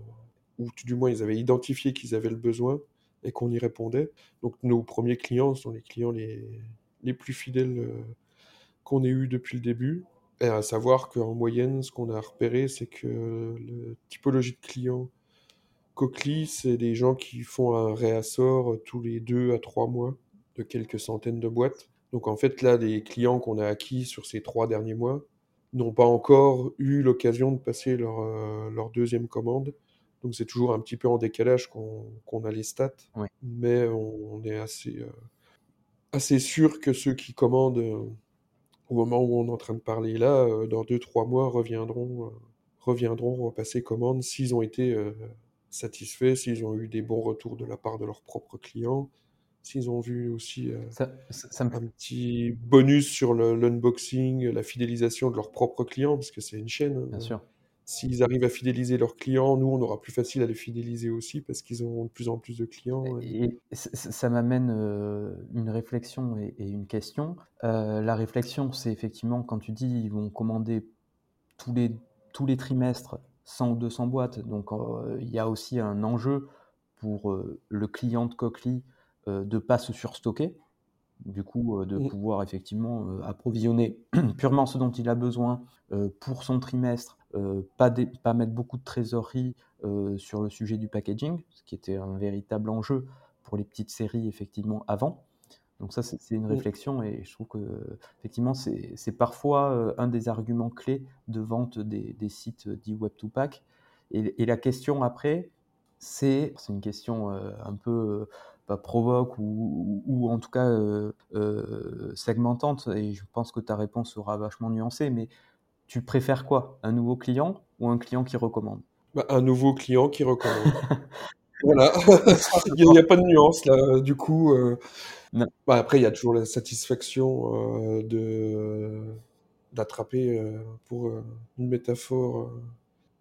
Speaker 2: ou du moins, ils avaient identifié qu'ils avaient le besoin et qu'on y répondait. Donc, nos premiers clients sont les clients les, les plus fidèles euh, qu'on ait eu depuis le début. Et à savoir qu'en moyenne, ce qu'on a repéré, c'est que la typologie de clients Coquely, c'est des gens qui font un réassort tous les deux à trois mois de quelques centaines de boîtes. Donc en fait, là, les clients qu'on a acquis sur ces trois derniers mois n'ont pas encore eu l'occasion de passer leur, euh, leur deuxième commande. Donc c'est toujours un petit peu en décalage qu'on a les stats. Mais on, on est assez, euh, assez sûr que ceux qui commandent euh, au moment où on est en train de parler là, dans deux, trois mois, reviendront, reviendront repasser commande s'ils ont été satisfaits, s'ils ont eu des bons retours de la part de leurs propres clients, s'ils ont vu aussi euh,
Speaker 1: Ça, ça, ça me fait
Speaker 2: un petit bonus sur l'unboxing, la fidélisation de leurs propres clients, parce que c'est une chaîne. hein.
Speaker 1: bien sûr.
Speaker 2: S'ils arrivent à fidéliser leurs clients, nous, on aura plus facile à les fidéliser aussi, parce qu'ils ont de plus en plus de clients. et-
Speaker 1: Et ça m'amène euh, une réflexion et, et une question. Euh, la réflexion, c'est effectivement quand tu dis ils vont commander tous les, tous les trimestres 100 ou 200 boîtes. Donc euh, il y a aussi un enjeu pour le client de Coquely de ne pas se surstocker. Du coup, euh, de
Speaker 2: Mm.
Speaker 1: pouvoir effectivement euh, approvisionner purement ce dont il a besoin euh, pour son trimestre, euh, pas, pas mettre beaucoup de trésorerie euh, sur le sujet du packaging, ce qui était un véritable enjeu pour les petites séries effectivement avant. Donc ça, c'est une
Speaker 2: Mm.
Speaker 1: réflexion et je trouve que effectivement, c'est parfois euh, un des arguments clés de vente des, des sites dits Web2Pack. Et, et la question après, c'est c'est une question euh, un peu euh, pas provoque ou, ou- ou en tout cas euh, euh, segmentante. Et je pense que ta réponse sera vachement nuancée. Mais tu préfères quoi? Un nouveau client ou un client qui recommande?
Speaker 2: Bah, un nouveau client qui recommande. Voilà, il n'y a, pas de nuance là. Du coup, euh, bah, après, il y a toujours la satisfaction euh, de d'attraper, euh, pour une métaphore,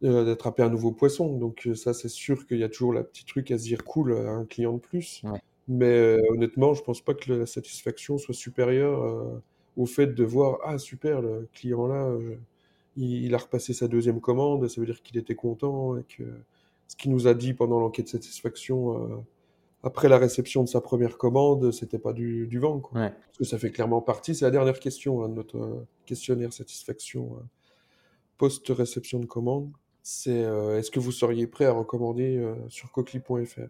Speaker 2: d'attraper un nouveau poisson. Donc euh, ça, c'est sûr qu'il y a toujours la petite truc à se dire cool, un client de plus.
Speaker 1: Ouais.
Speaker 2: Mais euh, honnêtement, je pense pas que la satisfaction soit supérieure euh, au fait de voir ah super, le client là, euh, il, il a repassé sa deuxième commande, ça veut dire qu'il était content et que ce qu'il nous a dit pendant l'enquête de satisfaction euh, après la réception de sa première commande, c'était pas du, du vent. Quoi.
Speaker 1: Ouais.
Speaker 2: Parce que ça fait clairement partie, c'est la dernière question hein, de notre euh, questionnaire satisfaction euh, post-réception de commande. C'est euh, est-ce que vous seriez prêt à recommander euh, sur coquely.fr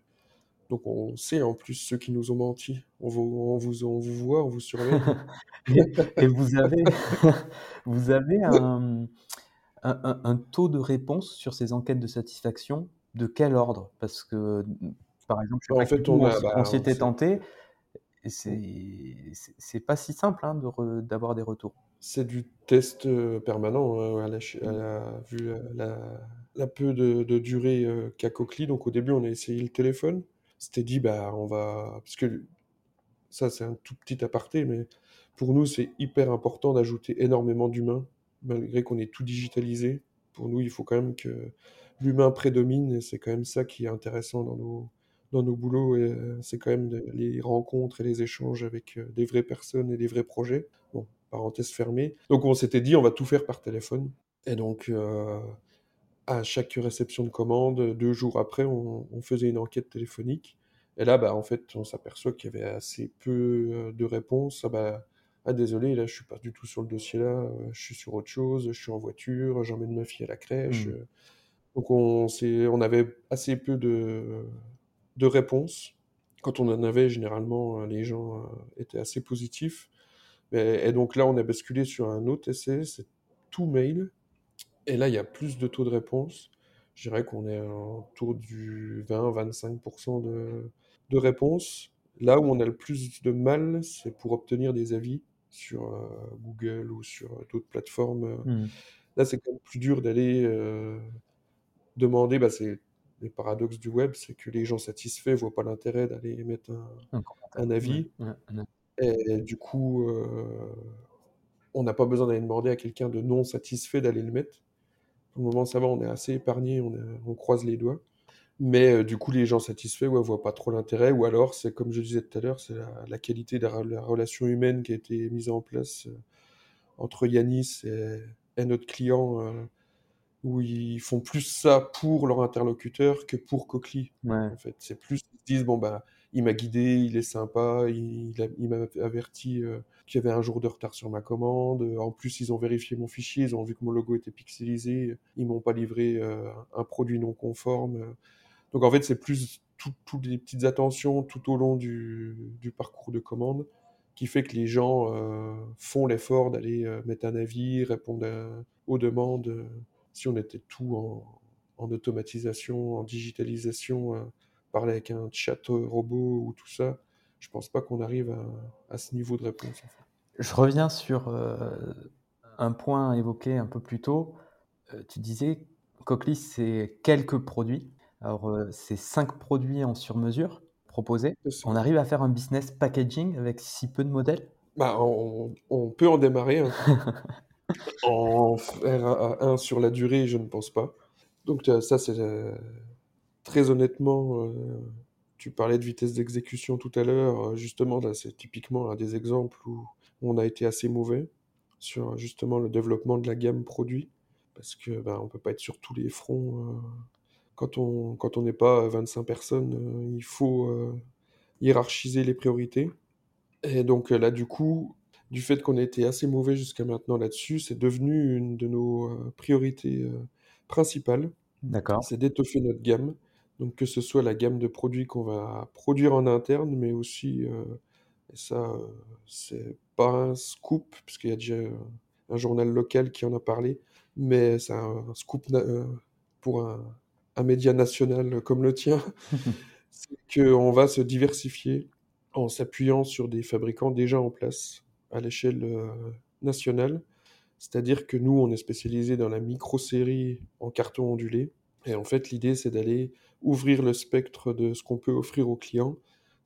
Speaker 2: Donc on sait en plus ceux qui nous ont menti. On vous, on vous, on vous voit, on vous surveille.
Speaker 1: et, et vous avez, vous avez un, un, taux de réponse sur ces enquêtes de satisfaction de quel ordre? Parce que, par exemple, je sais
Speaker 2: En
Speaker 1: pas
Speaker 2: fait,
Speaker 1: que nous,
Speaker 2: on bah,
Speaker 1: on s'y était tenté, c'est pas si simple hein, de re- d'avoir des retours.
Speaker 2: C'est du test permanent à la, ch- à la- vu la, peu de, de durée euh, qu'a Coquely. Donc au début, on a essayé le téléphone. C'était dit, bah, on va. Parce que ça, c'est un tout petit aparté, mais pour nous, c'est hyper important d'ajouter énormément d'humains, malgré qu'on ait tout digitalisé. Pour nous, il faut quand même que l'humain prédomine, et c'est quand même ça qui est intéressant dans nos, dans nos boulots, euh, c'est quand même les rencontres et les échanges avec euh, des vraies personnes et des vrais projets. Bon, parenthèse fermée. Donc on s'était dit, on va tout faire par téléphone. Et donc, euh, à chaque réception de commande, deux jours après, on, on faisait une enquête téléphonique. Et là, bah, en fait, on s'aperçoit qu'il y avait assez peu euh, de réponses. Ah, bah, ah, désolé, là, je suis pas du tout sur le dossier là, euh, je suis sur autre chose, je suis en voiture, j'emmène ma fille à la crèche.
Speaker 1: Mm.
Speaker 2: euh. Donc, on, on avait assez peu de, de réponses. Quand on en avait, généralement, les gens étaient assez positifs. Et, et donc là, on a basculé sur un autre essai, c'est tout mail. Et là, il y a plus de taux de réponse. Je dirais qu'on est autour du 20-25% de, de réponses. Là où on a le plus de mal, c'est pour obtenir des avis sur euh, Google ou sur d'autres plateformes.
Speaker 1: Mmh.
Speaker 2: Là, c'est quand même plus dur d'aller euh, demander. Bah, c'est les paradoxes du web, c'est que les gens satisfaits voient pas l'intérêt d'aller mettre un,
Speaker 1: Un commentaire.
Speaker 2: un avis.
Speaker 1: Ouais, ouais, un avis.
Speaker 2: Et du coup, euh, on n'a pas besoin d'aller demander à quelqu'un de non satisfait d'aller le mettre. Pour le moment, ça va, on est assez épargné, on, croise les doigts. Mais euh, du coup, les gens satisfaits ouais, voient pas trop l'intérêt. Ou alors, c'est comme je disais tout à l'heure, c'est la, la qualité de la, la relation humaine qui a été mise en place euh, entre Yanis et, et notre client, où ils font plus ça pour leur interlocuteur que pour Coquely.
Speaker 1: Ouais.
Speaker 2: En fait, c'est plus ils se disent bon bah il m'a guidé, il est sympa, il, m'a averti euh, qu'il y avait un jour de retard sur ma commande. En plus, ils ont vérifié mon fichier, ils ont vu que mon logo était pixelisé, ils m'ont pas livré euh, un produit non conforme. Donc en fait, c'est plus tout- toutes les petites attentions tout au long du, parcours de commande qui fait que les gens euh, font l'effort d'aller euh, mettre un avis, répondre aux demandes. euh, si on était tout en, automatisation, en digitalisation, euh, parler avec un chat robot ou tout ça, je pense pas qu'on arrive à, à ce niveau de réponse. en fait.
Speaker 1: Je reviens sur euh, un point évoqué un peu plus tôt. Euh, tu disais, Cochlear, c'est quelques produits. Alors, euh, c'est cinq produits en sur-mesure proposés. On arrive à faire un business packaging avec si peu de modèles?
Speaker 2: Bah, on, on peut en démarrer. hein. En faire un, un sur la durée, je ne pense pas. Donc ça, c'est très honnêtement, euh, tu parlais de vitesse d'exécution tout à l'heure. euh, Justement, là, c'est typiquement un des exemples où on a été assez mauvais sur justement le développement de la gamme produit, parce que ben, on peut pas être sur tous les fronts. euh, quand on quand on n'est pas 25 personnes, il faut hiérarchiser les priorités. Et donc là, du coup, du fait qu'on a été assez mauvais jusqu'à maintenant là-dessus, c'est devenu une de nos priorités principales.
Speaker 1: D'accord.
Speaker 2: C'est d'étoffer notre gamme. Donc que ce soit la gamme de produits qu'on va produire en interne, mais aussi, euh, et ça, euh, c'est pas un scoop, puisqu'il y a déjà un journal local qui en a parlé, mais c'est un, un scoop euh, pour un, un média national comme le tien, c'est qu'on va se diversifier en s'appuyant sur des fabricants déjà en place à l'échelle nationale. C'est-à-dire que nous, on est spécialisé dans la micro-série en carton ondulé. Et en fait, l'idée, c'est d'aller ouvrir le spectre de ce qu'on peut offrir aux clients.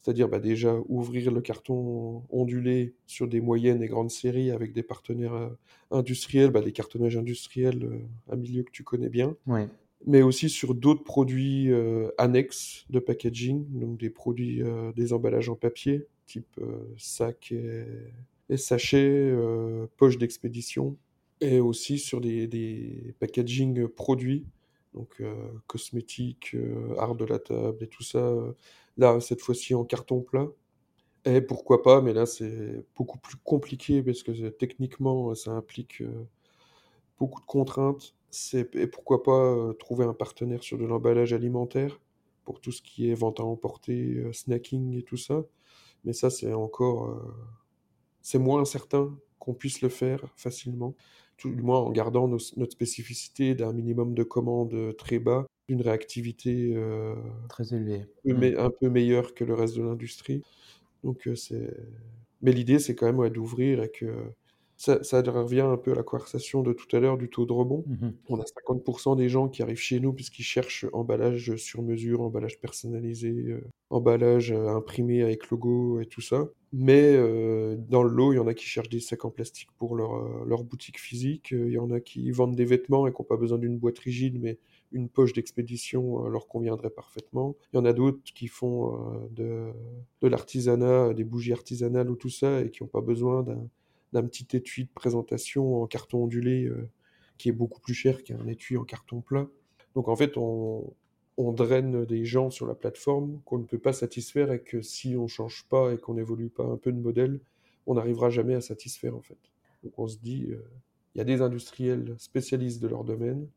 Speaker 2: C'est-à-dire bah, déjà ouvrir le carton ondulé sur des moyennes et grandes séries avec des partenaires euh, industriels, bah, des cartonnages industriels, euh, un milieu que tu connais bien
Speaker 1: Oui.
Speaker 2: mais aussi sur d'autres produits euh, annexes de packaging, donc des produits, euh, des emballages en papier, type euh, sacs et, et sachets, poches d'expédition, et aussi sur des, des packaging produits, donc euh, cosmétiques, euh, art de la table et tout ça, euh, là, cette fois-ci en carton plat. Et pourquoi pas, mais là, c'est beaucoup plus compliqué parce que techniquement, ça implique beaucoup de contraintes. Et pourquoi pas trouver un partenaire sur de l'emballage alimentaire pour tout ce qui est vente à emporter, snacking et tout ça. Mais ça, c'est encore, c'est moins certain qu'on puisse le faire facilement. Tout du moins en gardant nos- notre spécificité d'un minimum de commandes euh, très bas, d'une réactivité euh,
Speaker 1: Très élevé.
Speaker 2: un peu me- un peu meilleure que le reste de l'industrie. Donc euh, c'est... Mais l'idée, c'est quand même ouais, d'ouvrir et que ça, ça revient un peu à la conversation de tout à l'heure du taux de rebond.
Speaker 1: Mhm.
Speaker 2: On a 50% des gens qui arrivent chez nous puisqu'ils cherchent emballage sur mesure, emballage personnalisé, euh, emballage euh, imprimé avec logo et tout ça. Mais euh, dans le lot, il y en a qui cherchent des sacs en plastique pour leur, leur boutique physique. Il y en a qui vendent des vêtements et qui n'ont pas besoin d'une boîte rigide, mais une poche d'expédition leur conviendrait parfaitement. Il y en a d'autres qui font de, de l'artisanat, des bougies artisanales ou tout ça, et qui n'ont pas besoin d'un d'un petit étui de présentation en carton ondulé euh, qui est beaucoup plus cher qu'un étui en carton plat. Donc en fait, on, draine des gens sur la plateforme qu'on ne peut pas satisfaire et que si on change pas et qu'on n'évolue pas un peu de modèle, on n'arrivera jamais à satisfaire en fait. Donc on se dit, euh, il y a des industriels spécialistes de leur domaine.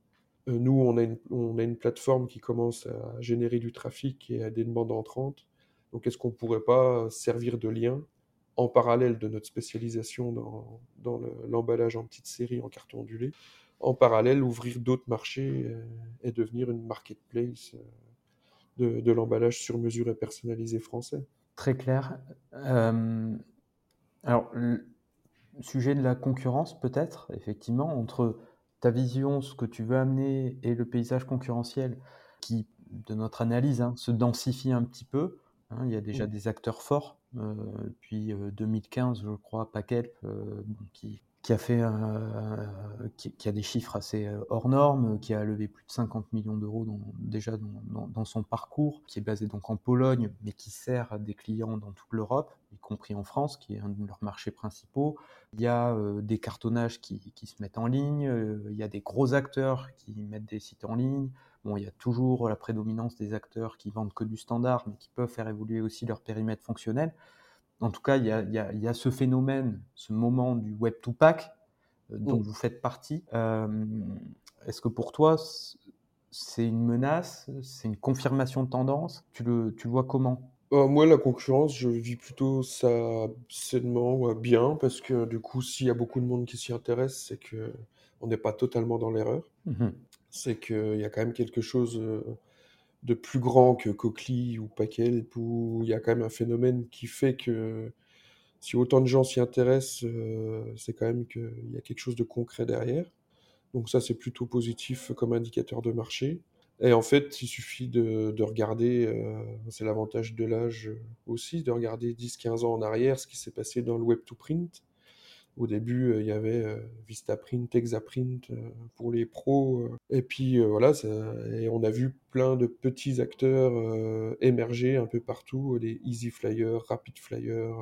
Speaker 2: Euh, nous, on a, une, on a une plateforme qui commence à générer du trafic et à des demandes entrantes. Donc est-ce qu'on pourrait pas servir de lien en parallèle de notre spécialisation dans, dans le- l'emballage en petite série en carton ondulé, en parallèle ouvrir d'autres marchés et devenir une marketplace de, de l'emballage sur mesure et personnalisé français.
Speaker 1: Très clair. Euh, alors, le sujet de la concurrence, peut-être, effectivement, entre ta vision, ce que tu veux amener et le paysage concurrentiel qui, de notre analyse, hein, se densifie un petit peu. Hein. il y a déjà mmh. des acteurs forts. Euh, depuis 2015, euh, je crois, Paquet, qui, qui a qui, a des chiffres assez euh, hors normes, qui a levé plus de 50 millions d'euros déjà dans, son parcours, qui est basé donc en Pologne, mais qui sert des clients dans toute l'Europe, y compris en France, qui est un de leurs marchés principaux. Il y a euh, des cartonnages qui, se mettent en ligne, euh, il y a des gros acteurs qui mettent des sites en ligne. Bon, il y a toujours la prédominance des acteurs qui vendent que du standard, mais qui peuvent faire évoluer aussi leur périmètre fonctionnel. En tout cas, il y a, ce phénomène, ce moment du Web 2 Pack euh, dont vous faites partie. Euh, est-ce que pour toi, c'est une menace C'est une confirmation de tendance? Tu le, tu vois comment?
Speaker 2: Euh, moi, la concurrence, je vis plutôt ça sainement, bien, parce que du coup, s'il y a beaucoup de monde qui s'y intéresse, c'est que on n'est pas totalement dans l'erreur. Mmh c'est qu'il y a quand même quelque chose de plus grand que Coquely ou Paquelp, où il y a quand même un phénomène qui fait que si autant de gens s'y intéressent, euh, c'est quand même qu'il y a quelque chose de concret derrière. Donc ça, c'est plutôt positif comme indicateur de marché. Et en fait, il suffit de, regarder, euh, c'est l'avantage de l'âge aussi, de regarder 10-15 ans en arrière ce qui s'est passé dans le web to print. Au début, euh, il y avait euh, Vistaprint, Exaprint euh, pour les pros. et puis voilà, et on a vu plein de petits acteurs émerger un peu partout, les Easy Flyer, Rapid Flyer.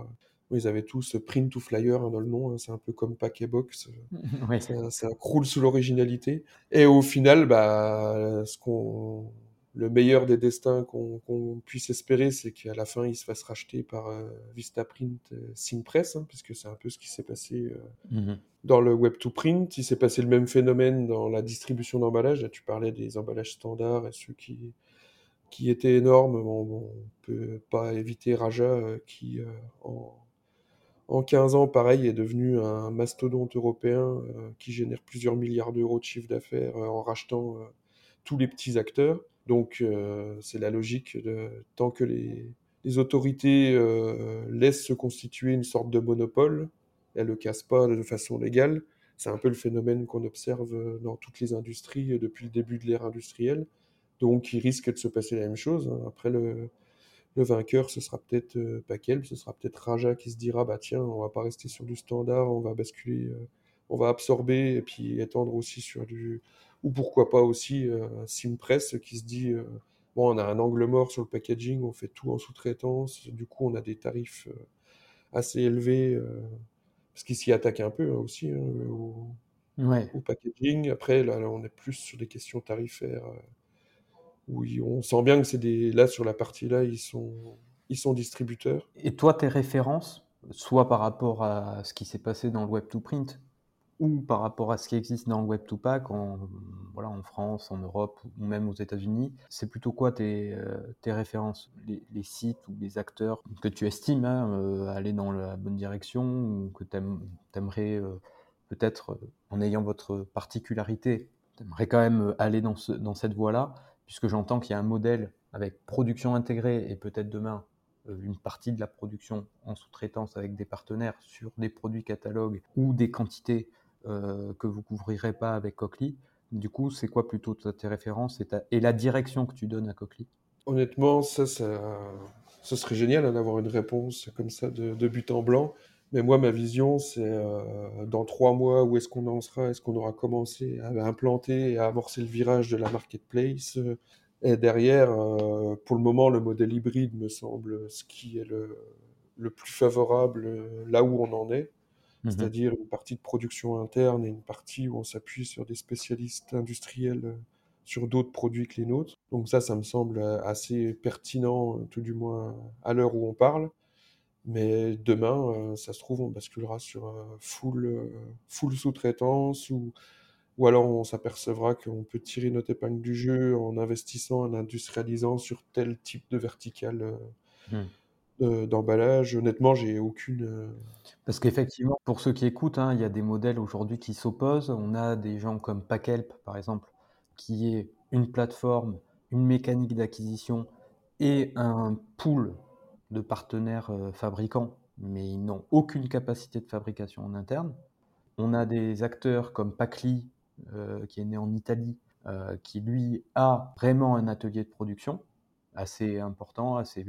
Speaker 2: Ils avaient tous print to flyer hein, dans le nom, hein, c'est un peu comme Packetbox. Ouais. C'est un, croule sous l'originalité. Et au final, bah, ce qu'on le meilleur des destins qu'on puisse espérer, c'est qu'à la fin, il se fasse racheter par euh, Vistaprint euh, Simpress, hein, puisque c'est un peu ce qui s'est passé euh, mhm. dans le Web2Print. Il s'est passé le même phénomène dans la distribution d'emballages. tu parlais des emballages standards et ceux qui, qui étaient énormes. Bon, bon, on ne peut pas éviter Raja, qui en, en 15 ans, pareil, est devenu un mastodonte européen qui génère plusieurs milliards d'euros de chiffre d'affaires en rachetant tous les petits acteurs. Donc euh, c'est la logique de tant que les, autorités euh, laissent se constituer une sorte de monopole, elles ne le cassent pas de façon légale. C'est un peu le phénomène qu'on observe dans toutes les industries depuis le début de l'ère industrielle. Donc il risque de se passer la même chose. Hein. Après le, vainqueur, ce sera peut-être euh, ce sera peut-être Raja qui se dira bah tiens, on va pas rester sur du standard, on va basculer, on va absorber et puis étendre aussi sur du ou pourquoi pas aussi euh, Simpress qui se dit euh, bon, on a un angle mort sur le packaging, on fait tout en sous-traitance, du coup on a des tarifs euh, assez élevés, parce qu'ils s'y attaquent un peu hein, aussi hein, au, packaging. Après, là, on est plus sur des questions tarifaires, où on sent bien que c'est des... Là, sur la partie là, ils sont, ils sont distributeurs.
Speaker 1: Et toi, tes références, soit par rapport à ce qui s'est passé dans le Web to Print, ou par rapport à ce qui existe dans le Web2Pack en, voilà, en France, en Europe ou même aux États-Unis, c'est plutôt quoi tes, euh, tes références? Les, sites ou les acteurs que tu estimes hein, euh, aller dans la bonne direction ou que tu aimerais euh, peut-être, en ayant votre particularité, tu aimerais quand même aller dans, ce, dans cette voie-là, puisque j'entends qu'il y a un modèle avec production intégrée et peut-être demain une partie de la production en sous-traitance avec des partenaires sur des produits catalogues ou des quantités euh, que vous couvrirez pas avec Cochlear. Du coup, c'est quoi plutôt tes références et, la direction que tu donnes à Cochlear?
Speaker 2: Honnêtement, ça, ça, serait génial hein, d'avoir une réponse comme ça de, but en blanc. Mais moi, ma vision, c'est euh, dans trois mois, où est-ce qu'on en sera? Est-ce qu'on aura commencé à implanter et à amorcer le virage de la marketplace? Et derrière, euh, pour le moment, le modèle hybride me semble ce qui est le, le plus favorable là où on en est. Mmh c'est-à-dire une partie de production interne et une partie où on s'appuie sur des spécialistes industriels euh, sur d'autres produits que les nôtres. Donc ça, ça me semble euh, assez pertinent, tout du moins à l'heure où on parle. Mais demain, euh, ça se trouve, on basculera sur full, full sous-traitance ou, ou alors on s'apercevra qu'on peut tirer notre épingle du jeu en investissant, en industrialisant sur tel type de vertical. Mmh. D'emballage. Honnêtement, j'ai aucune,
Speaker 1: Parce qu'effectivement, pour ceux qui écoutent, hein, il y a des modèles aujourd'hui qui s'opposent. On a des gens comme Packelp, par exemple, qui est une plateforme, une mécanique d'acquisition et un pool de partenaires fabricants, mais ils n'ont aucune capacité de fabrication en interne. On a des acteurs comme Pacli, qui est né en Italie, qui lui a vraiment un atelier de production assez important, assez,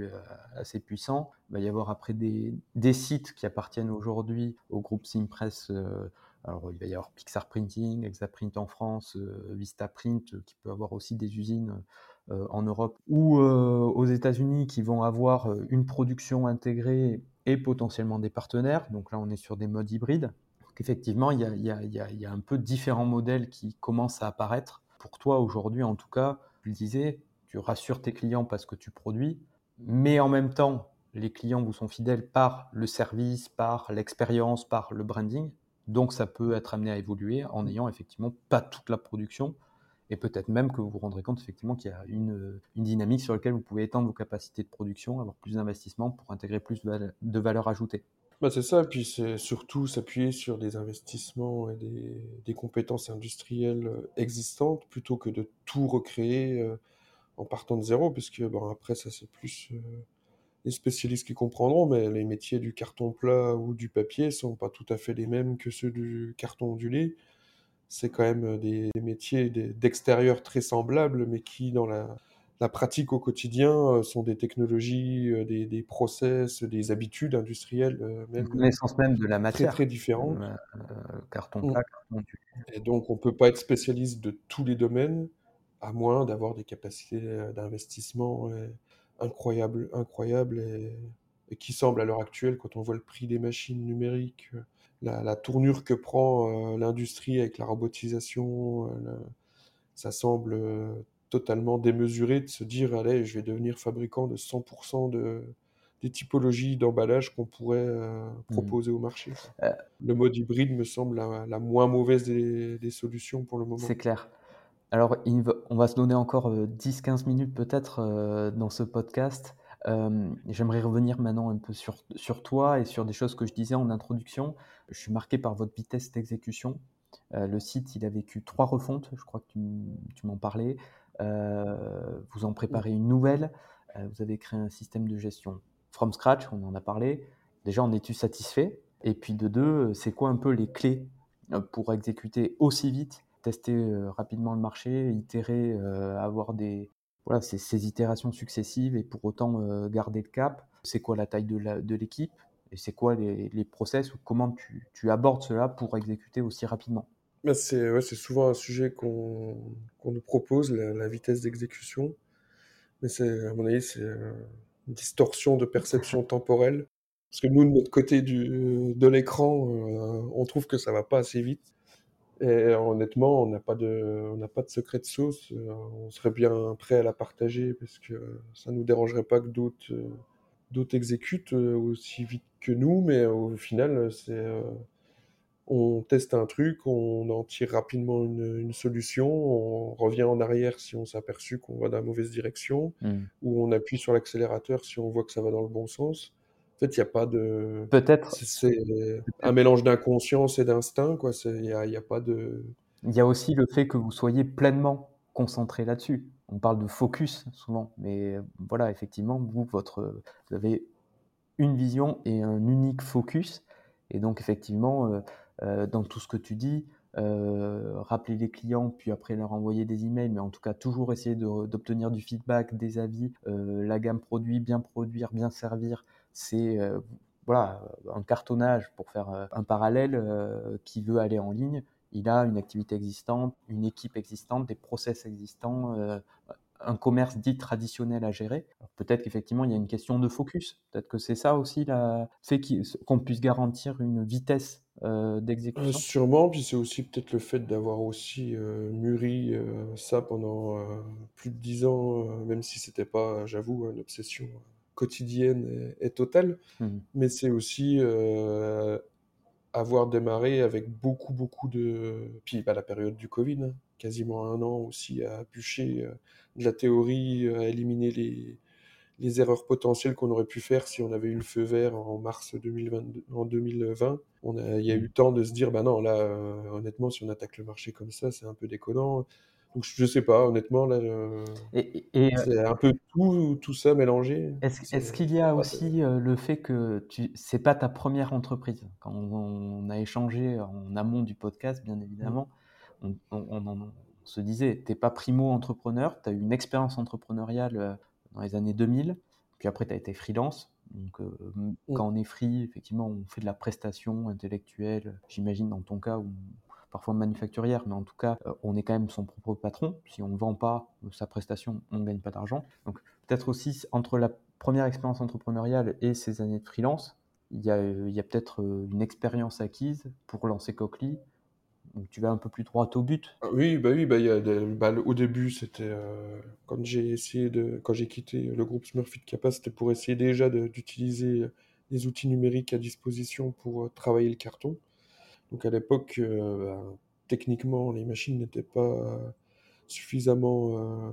Speaker 1: assez puissant. Il va y avoir après des, des sites qui appartiennent aujourd'hui au groupe Simpress. alors, il va y avoir Pixar Printing, Exaprint en France, Vistaprint, qui peut avoir aussi des usines en Europe ou aux États-Unis qui vont avoir une production intégrée et potentiellement des partenaires. Donc là, on est sur des modes hybrides. Effectivement, il y a, il y a, il y a un peu différents modèles qui commencent à apparaître. Pour toi, aujourd'hui, en tout cas, tu le disais, tu rassures tes clients parce que tu produis, mais en même temps, les clients vous sont fidèles par le service, par l'expérience, par le branding. Donc ça peut être amené à évoluer en n'ayant effectivement pas toute la production et peut-être même que vous vous rendrez compte effectivement qu'il y a une, dynamique sur laquelle vous pouvez étendre vos capacités de production, avoir plus d'investissement pour intégrer plus de valeur ajoutée.
Speaker 2: Bah c'est ça, puis c'est surtout s'appuyer sur des investissements et des, des, compétences industrielles existantes plutôt que de tout recréer euh, en partant de zéro, puisque bon, après ça c'est plus euh, les spécialistes qui comprendront, mais les métiers du carton plat ou du papier sont pas tout à fait les mêmes que ceux du carton ondulé c'est quand même euh, des, métiers d'extérieur très semblables, mais qui, dans la, pratique au quotidien, euh, sont des technologies, des, process, des habitudes industrielles,
Speaker 1: même. L'essence même de la matière.
Speaker 2: Très, très différentes.
Speaker 1: carton plat, carton
Speaker 2: Et donc, on ne peut pas être spécialiste de tous les domaines, à moins d'avoir des capacités d'investissement incroyables, incroyables et, qui semblent à l'heure actuelle, quand on voit le prix des machines numériques, la, tournure que prend euh, l'industrie avec la robotisation, euh, ça semble euh, totalement démesuré de se dire allez, je vais devenir fabricant de 100% de, des typologies d'emballage qu'on pourrait mmh. proposer au marché. le mode hybride me semble la, moins mauvaise des, des, solutions pour le moment.
Speaker 1: C'est clair. Alors, on va se donner encore 10-15 minutes peut-être dans ce podcast. J'aimerais revenir maintenant un peu sur, toi et sur des choses que je disais en introduction. Je suis marqué par votre vitesse d'exécution. Euh, le site, il a vécu trois refontes, je crois que tu, m'en parlais. Euh, vous en préparez une nouvelle. Euh, vous avez créé un système de gestion from scratch, on en a parlé. Déjà, en es-tu satisfait? Et puis de deux, c'est quoi un peu les clés pour exécuter aussi vite, tester rapidement le marché, itérer, avoir des, voilà, ces, ces, itérations successives et pour autant garder le cap C'est quoi la taille de l'équipe et c'est quoi les, les, process ou comment tu, tu, abordes cela pour exécuter aussi rapidement?
Speaker 2: Bah, C'est ouais, souvent un sujet qu'on nous propose, la, vitesse d'exécution. Mais à mon avis, c'est une distorsion de perception temporelle. Parce que nous, de notre côté du, de l'écran, euh, on trouve que ça va pas assez vite. Et honnêtement, on n'a pas de, on n'a pas de secret de sauce. Euh, on serait bien prêt à la partager parce que ça nous dérangerait pas que d'autres euh, d'autres exécutent euh, aussi vite que nous, mais au final, c'est on teste un truc, on en tire rapidement une, solution, on revient en arrière si on s'est aperçu qu'on va dans la mauvaise direction, hmm. ou on appuie sur l'accélérateur si on voit que ça va dans le bon sens. En fait, il n'y a pas de.
Speaker 1: Peut-être.
Speaker 2: C'est un mélange d'inconscience et d'instinct, quoi. Il n'y a, a, pas de.
Speaker 1: Il y a aussi le fait que vous soyez pleinement concentré là-dessus on parle de focus souvent, mais voilà, effectivement, vous, votre, vous avez une vision et un unique focus. Et donc, effectivement, euh, euh, dans tout ce que tu dis, euh, rappeler les clients, puis après leur envoyer des emails, mais en tout cas, toujours essayer d'obtenir du feedback, des avis, la gamme produit, bien produire, bien servir, c'est voilà, un cartonnage pour faire un parallèle qui veut aller en ligne il a une activité existante, une équipe existante, des process existants, euh, un commerce dit traditionnel à gérer. Peut-être qu'effectivement, il y a une question de focus. Peut-être que c'est ça aussi la fait qu'on puisse garantir une vitesse euh, d'exécution. Euh,
Speaker 2: sûrement, puis c'est aussi peut-être le fait d'avoir aussi mûri ça pendant plus de dix ans, même si c'était pas, j'avoue, une obsession quotidienne et, totale. Mmh. Mais c'est aussi avoir démarré avec beaucoup, beaucoup de... Puis bah, la période du Covid, hein, quasiment un an aussi à bûcher euh, de la théorie, à éliminer les, les erreurs potentielles qu'on aurait pu faire si on avait eu le feu vert en mars 2022, en 2020. On a, il y a eu le temps de se dire, bah non, là, euh, honnêtement, si on attaque le marché comme ça, c'est un peu déconnant. Donc je sais pas, honnêtement, là, euh,
Speaker 1: Et, et, euh,
Speaker 2: c'est un peu tout, tout ça mélangé.
Speaker 1: est-ce,
Speaker 2: C'est-
Speaker 1: est-ce qu'il y a
Speaker 2: ouais,
Speaker 1: aussi euh, le fait que tu, c'est pas ta première entreprise? Quand on, on a échangé en amont du podcast, bien évidemment, on, on- on en- on se disait, t'es pas primo-entrepreneur, tu as eu une expérience entrepreneuriale euh, dans les années 2000, puis après tu as été freelance. Donc, euh,
Speaker 2: Mm.
Speaker 1: quand on est free, effectivement, on fait de la prestation intellectuelle, j'imagine dans ton cas, ou parfois manufacturière, mais en tout cas, euh, on est quand même son propre patron. Si on ne vend pas euh, sa prestation, on ne gagne pas d'argent. Donc, peut-être aussi, entre la première expérience entrepreneuriale et ces années de freelance, il y a, euh, peut-être une expérience acquise pour lancer Cochlear. Donc, tu vas un peu plus droit au but.
Speaker 2: Ah Oui, bah oui, bah, bah, au début, c'était quand j'ai essayé de, quand j'ai quitté le groupe Smurfit Kappa, c'était pour essayer déjà d'utiliser les outils numériques à disposition pour travailler le carton. Donc à l'époque, bah, techniquement, les machines n'étaient pas euh, suffisamment, euh,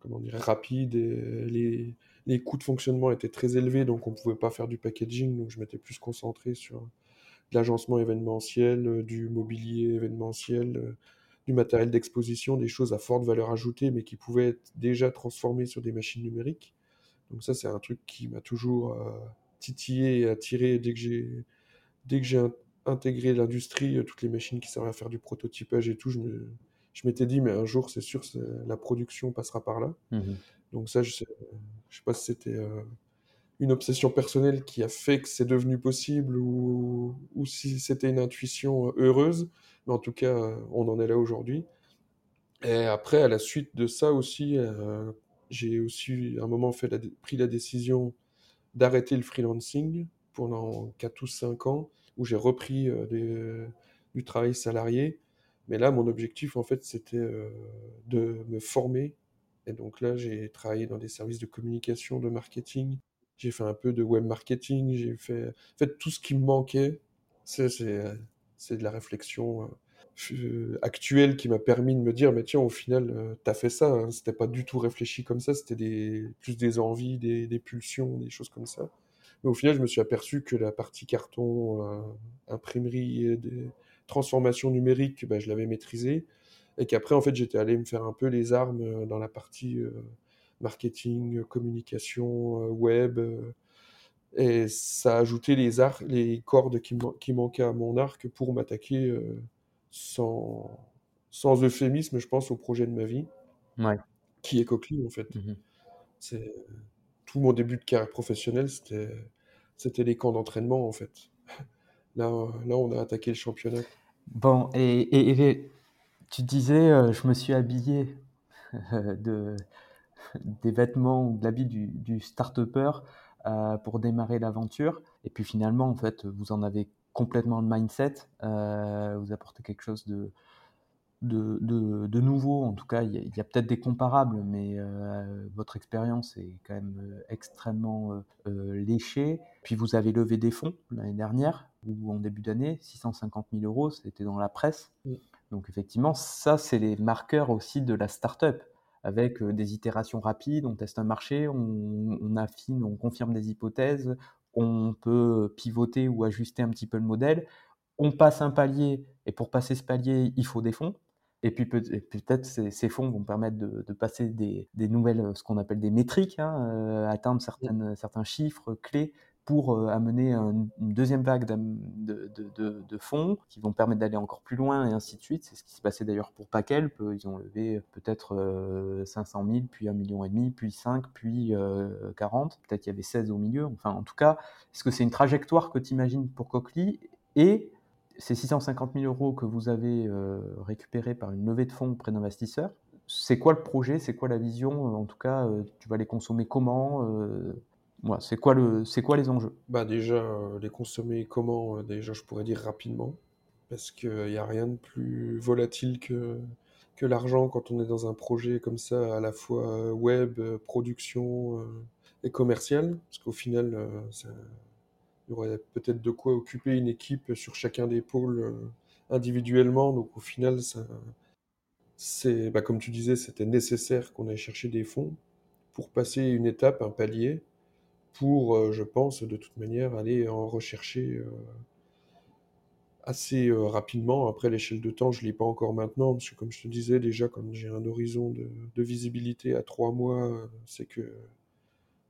Speaker 2: comment dire, rapides et les, les coûts de fonctionnement étaient très élevés, donc on pouvait pas faire du packaging. Donc je m'étais plus concentré sur de l'agencement événementiel, du mobilier événementiel, du matériel d'exposition, des choses à forte valeur ajoutée, mais qui pouvaient être déjà transformées sur des machines numériques. Donc ça, c'est un truc qui m'a toujours titillé et attiré dès que j'ai dès que j'ai in- intégré l'industrie, euh, toutes les machines qui servaient à faire du prototypage et tout, je me, je m'étais dit, mais un jour, c'est sûr, la production passera par là.
Speaker 1: Mhm.
Speaker 2: Donc ça, je sais, je sais pas si c'était euh, une obsession personnelle qui a fait que c'est devenu possible ou, ou si c'était une intuition euh, heureuse. Mais en tout cas, on en est là aujourd'hui. Et après, à la suite de ça aussi, euh, j'ai aussi à un moment fait la pris la décision d'arrêter le freelancing pendant 4 ou 5 ans, où j'ai repris euh, des- du travail salarié. Mais là, mon objectif, en fait, c'était euh, de me former. Et donc là, j'ai travaillé dans des services de communication, de marketing. J'ai fait un peu de web marketing. J'ai fait, en fait, tout ce qui me manquait. C'est, c'est, euh, de la réflexion euh, actuelle qui m'a permis de me dire, mais tiens, au final, euh, t'as fait ça. Hein. C'était pas du tout réfléchi comme ça. C'était plus des envies, des pulsions, des choses comme ça. Mais au final, je me suis aperçu que la partie carton, euh, imprimerie et des transformations numériques, bah, je l'avais maîtrisée. Et qu'après, en fait, j'étais allé me faire un peu les armes euh, dans la partie euh, marketing, communication, web. et ça a ajouté les, arcs, les cordes qui, man- qui manquaient à mon arc pour m'attaquer euh, sans, sans euphémisme, je pense, au projet de ma vie,
Speaker 1: Ouais.
Speaker 2: qui est Coqueluche, en fait.
Speaker 1: Mhm.
Speaker 2: C'est tout mon début de carrière professionnelle, c'était c'était les camps d'entraînement en fait. Là, euh, là, on a attaqué le championnat.
Speaker 1: Bon, et, et- et tu disais, euh, je me suis habillé de, des vêtements ou de l'habit du, start-upper euh, pour démarrer l'aventure. Et puis finalement, en fait, vous en avez complètement le mindset. euh, vous apportez quelque chose de, de, de, de nouveau. En tout cas, il y a, peut-être des comparables, mais euh, votre expérience est quand même euh, extrêmement euh, léchée. Puis vous avez levé des fonds l'année dernière, ou en début d'année, 650 000 euros, c'était dans la presse. Donc effectivement, ça, c'est les marqueurs aussi de la start-up avec des itérations rapides, on teste un marché, on, on affine, on confirme des hypothèses, on peut pivoter ou ajuster un petit peu le modèle, on passe un palier, et pour passer ce palier, il faut des fonds. Et puis peut-être ces, ces fonds vont permettre de, de passer des, des nouvelles, euh, ce qu'on appelle des métriques, hein, euh, atteindre certaines, certains chiffres clés pour euh, amener un- une deuxième vague de, de, de, de fonds qui vont permettre d'aller encore plus loin et ainsi de suite. C'est ce qui s'est passé d'ailleurs pour Pakelp. Ils ont levé peut-être euh, 500 000, puis 1,5 million, puis 5, puis euh, 40. Peut-être qu'il y avait 16 au milieu. Enfin, en tout cas, est-ce que c'est une trajectoire que tu imagines pour Cochlear Et ces 650 000 euros que vous avez euh, récupérés par une levée de fonds auprès d'investisseurs, c'est quoi le projet C'est quoi la vision En tout cas, euh, tu vas les consommer comment euh, voilà, c'est quoi, le, quoi les enjeux?
Speaker 2: Bah déjà, euh, les consommer comment? euh, déjà, je pourrais dire rapidement, parce qu'il n'y a rien de plus volatile que, que l'argent quand on est dans un projet comme ça, à la fois euh, web, euh, production euh, et commercial, parce qu'au final, euh, il y aurait peut-être de quoi occuper une équipe sur chacun des pôles euh, individuellement, donc au final, c'est, bah, comme tu disais, c'était nécessaire qu'on aille chercher des fonds pour passer une étape, un palier, pour, je pense, de toute manière, aller en rechercher assez rapidement. Après, l'échelle de temps, je ne l'ai pas encore maintenant, parce que comme je te disais déjà, comme j'ai un horizon de, visibilité à trois mois, c'est que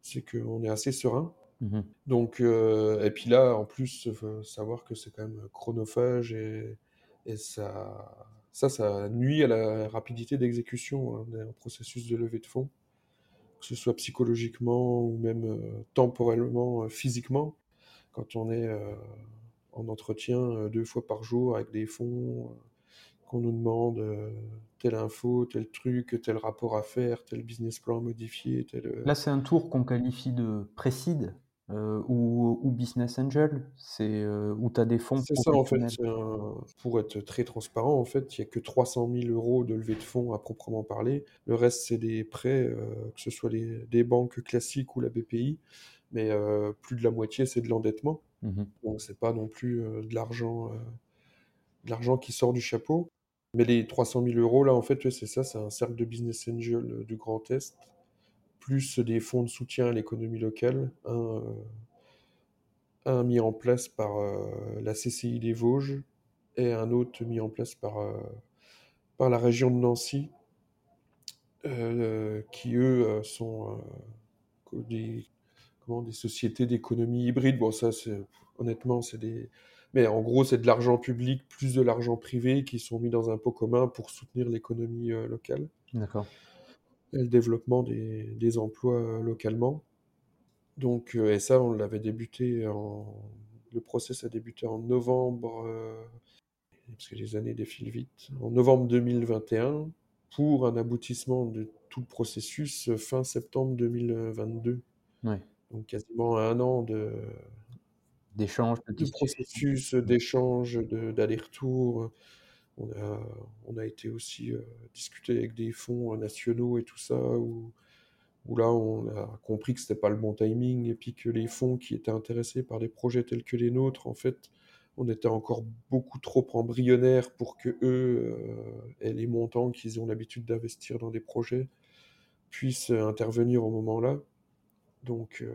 Speaker 2: c'est qu'on est assez serein. Mmh Donc, et puis là, en plus, savoir que c'est quand même chronophage et, et ça, ça, ça nuit à la rapidité d'exécution hein, d'un processus de levée de fonds, que ce soit psychologiquement ou même temporellement, physiquement. Quand on est en entretien euh, deux fois par jour avec des fonds, euh, qu'on nous demande euh, telle info, tel truc, tel rapport à faire, tel business plan modifié. Tel,
Speaker 1: Là, c'est un tour qu'on qualifie de précide ou, business angel, c'est où tu as des fonds.
Speaker 2: C'est ça en fait, pour être très transparent, en fait, il n'y a que 300 000 euros de levée de fonds à proprement parler. Le reste, c'est des prêts, que ce soit les, des banques classiques ou la BPI, mais plus de la moitié, c'est de l'endettement. Mmh Donc c'est pas non plus de l'argent, de l'argent qui sort du chapeau. Mais les 300 000 euros là, en fait, c'est ça, c'est un cercle de business angel du Grand Est, plus des fonds de soutien à l'économie locale, un, un mis en place par la CCI des Vosges et un autre mis en place par, par la région de Nancy, qui eux sont des des sociétés d'économie hybride. Bon, ça, honnêtement, c'est des. Mais en gros, c'est de l'argent public plus de l'argent privé qui sont mis dans un pot commun pour soutenir l'économie euh, locale.
Speaker 1: D'accord.
Speaker 2: Et le développement des, emplois euh, localement. Donc, euh, et ça, on l'avait débuté en. Le process a débuté en novembre, parce que les années défilent vite, en novembre 2021, pour un aboutissement de tout le processus fin septembre 2022. Ouais donc quasiment un an de
Speaker 1: d'échange,
Speaker 2: de, processus d'échange, d'aller-retour. On a, on a été aussi euh, discuté avec des fonds nationaux et tout ça, où, où là on a compris que c'était pas le bon timing et puis que les fonds qui étaient intéressés par des projets tels que les nôtres, en fait, on était encore beaucoup trop embryonnaires pour que eux euh, aient les montants qu'ils ont l'habitude d'investir dans des projets puissent intervenir au moment là. Donc, euh,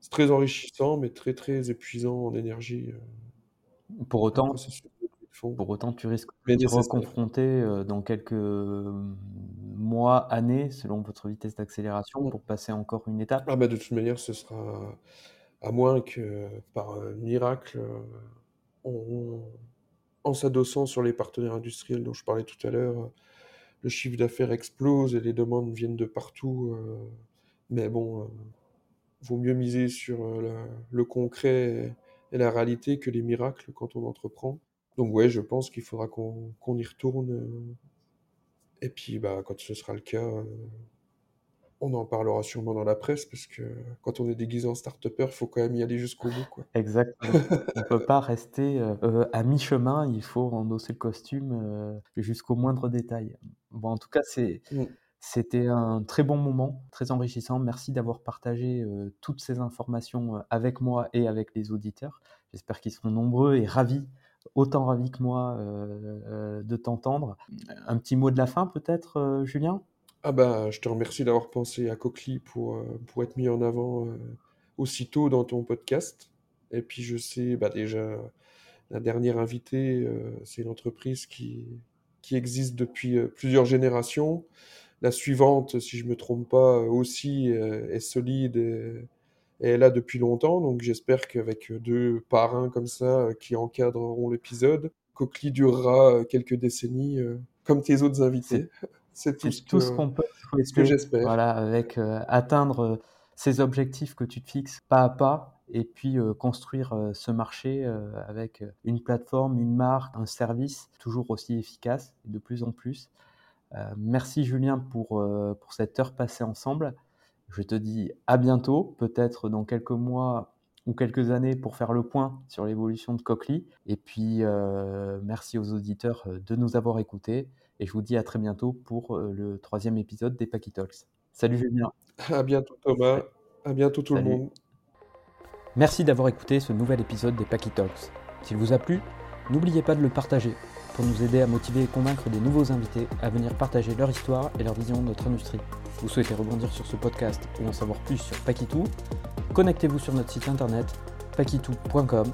Speaker 2: c'est très enrichissant, mais très, très épuisant en énergie.
Speaker 1: Euh, pour autant, pour autant, tu risques de te reconfronter euh, dans quelques mois, années, selon votre vitesse d'accélération, pour passer encore une étape.
Speaker 2: Ah bah de toute manière, ce sera à moins que par miracle, en s'adossant sur les partenaires industriels dont je parlais tout à l'heure, le chiffre d'affaires explose et les demandes viennent de partout. Mais bon, euh, vaut mieux miser sur euh, le concret et la réalité que les miracles quand on entreprend. Donc ouais, je pense qu'il faudra qu'on y retourne. Euh, et puis bah, quand ce sera le cas, on en parlera sûrement dans la presse parce que quand on est déguisé en start-upper, il faut quand même y aller jusqu'au bout. Quoi.
Speaker 1: Exactement. on ne peut pas rester à mi-chemin, il faut endosser le costume jusqu'au moindre détail. Bon, en tout cas, c'est mmh. C'était un très bon moment, très enrichissant. Merci d'avoir partagé toutes ces informations avec moi et avec les auditeurs. J'espère qu'ils seront nombreux et ravis, autant ravis que moi, de t'entendre. Un petit mot de la fin peut-être, Julien?
Speaker 2: Ah bah, je te remercie d'avoir pensé à Coquely pour, pour être mis en avant aussitôt dans ton podcast. Et puis je sais bah, déjà, la dernière invitée, c'est une entreprise qui, qui existe depuis plusieurs générations la suivante, si je me trompe pas, aussi euh, est solide et, est là depuis longtemps. Donc j'espère qu'avec deux parrains comme ça euh, qui encadreront l'épisode, Coquely durera euh, quelques décennies comme tes autres invités.
Speaker 1: C'est tout, ce qu'on peut
Speaker 2: ce que j'espère.
Speaker 1: Voilà, avec atteindre ces objectifs que tu te fixes pas à pas et puis construire ce marché avec une plateforme, une marque, un service toujours aussi efficace de plus en plus. Euh, merci Julien pour, euh, pour cette heure passée ensemble. Je te dis à bientôt, peut-être dans quelques mois ou quelques années pour faire le point sur l'évolution de Coquely. Et puis, euh, merci aux auditeurs de nous avoir écoutés. Et je vous dis à très bientôt pour le troisième épisode des Packy Talks. Salut Julien.
Speaker 2: À bientôt Thomas. À bientôt tout le monde.
Speaker 1: Merci d'avoir écouté ce nouvel épisode des Packy Talks. S'il vous a plu, N'oubliez pas de le partager pour nous aider à motiver et convaincre des nouveaux invités à venir partager leur histoire et leur vision de notre industrie. Vous souhaitez rebondir sur ce podcast ou en savoir plus sur Pakitou Connectez-vous sur notre site internet pakitou.com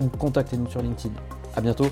Speaker 1: ou contactez-nous sur LinkedIn. A bientôt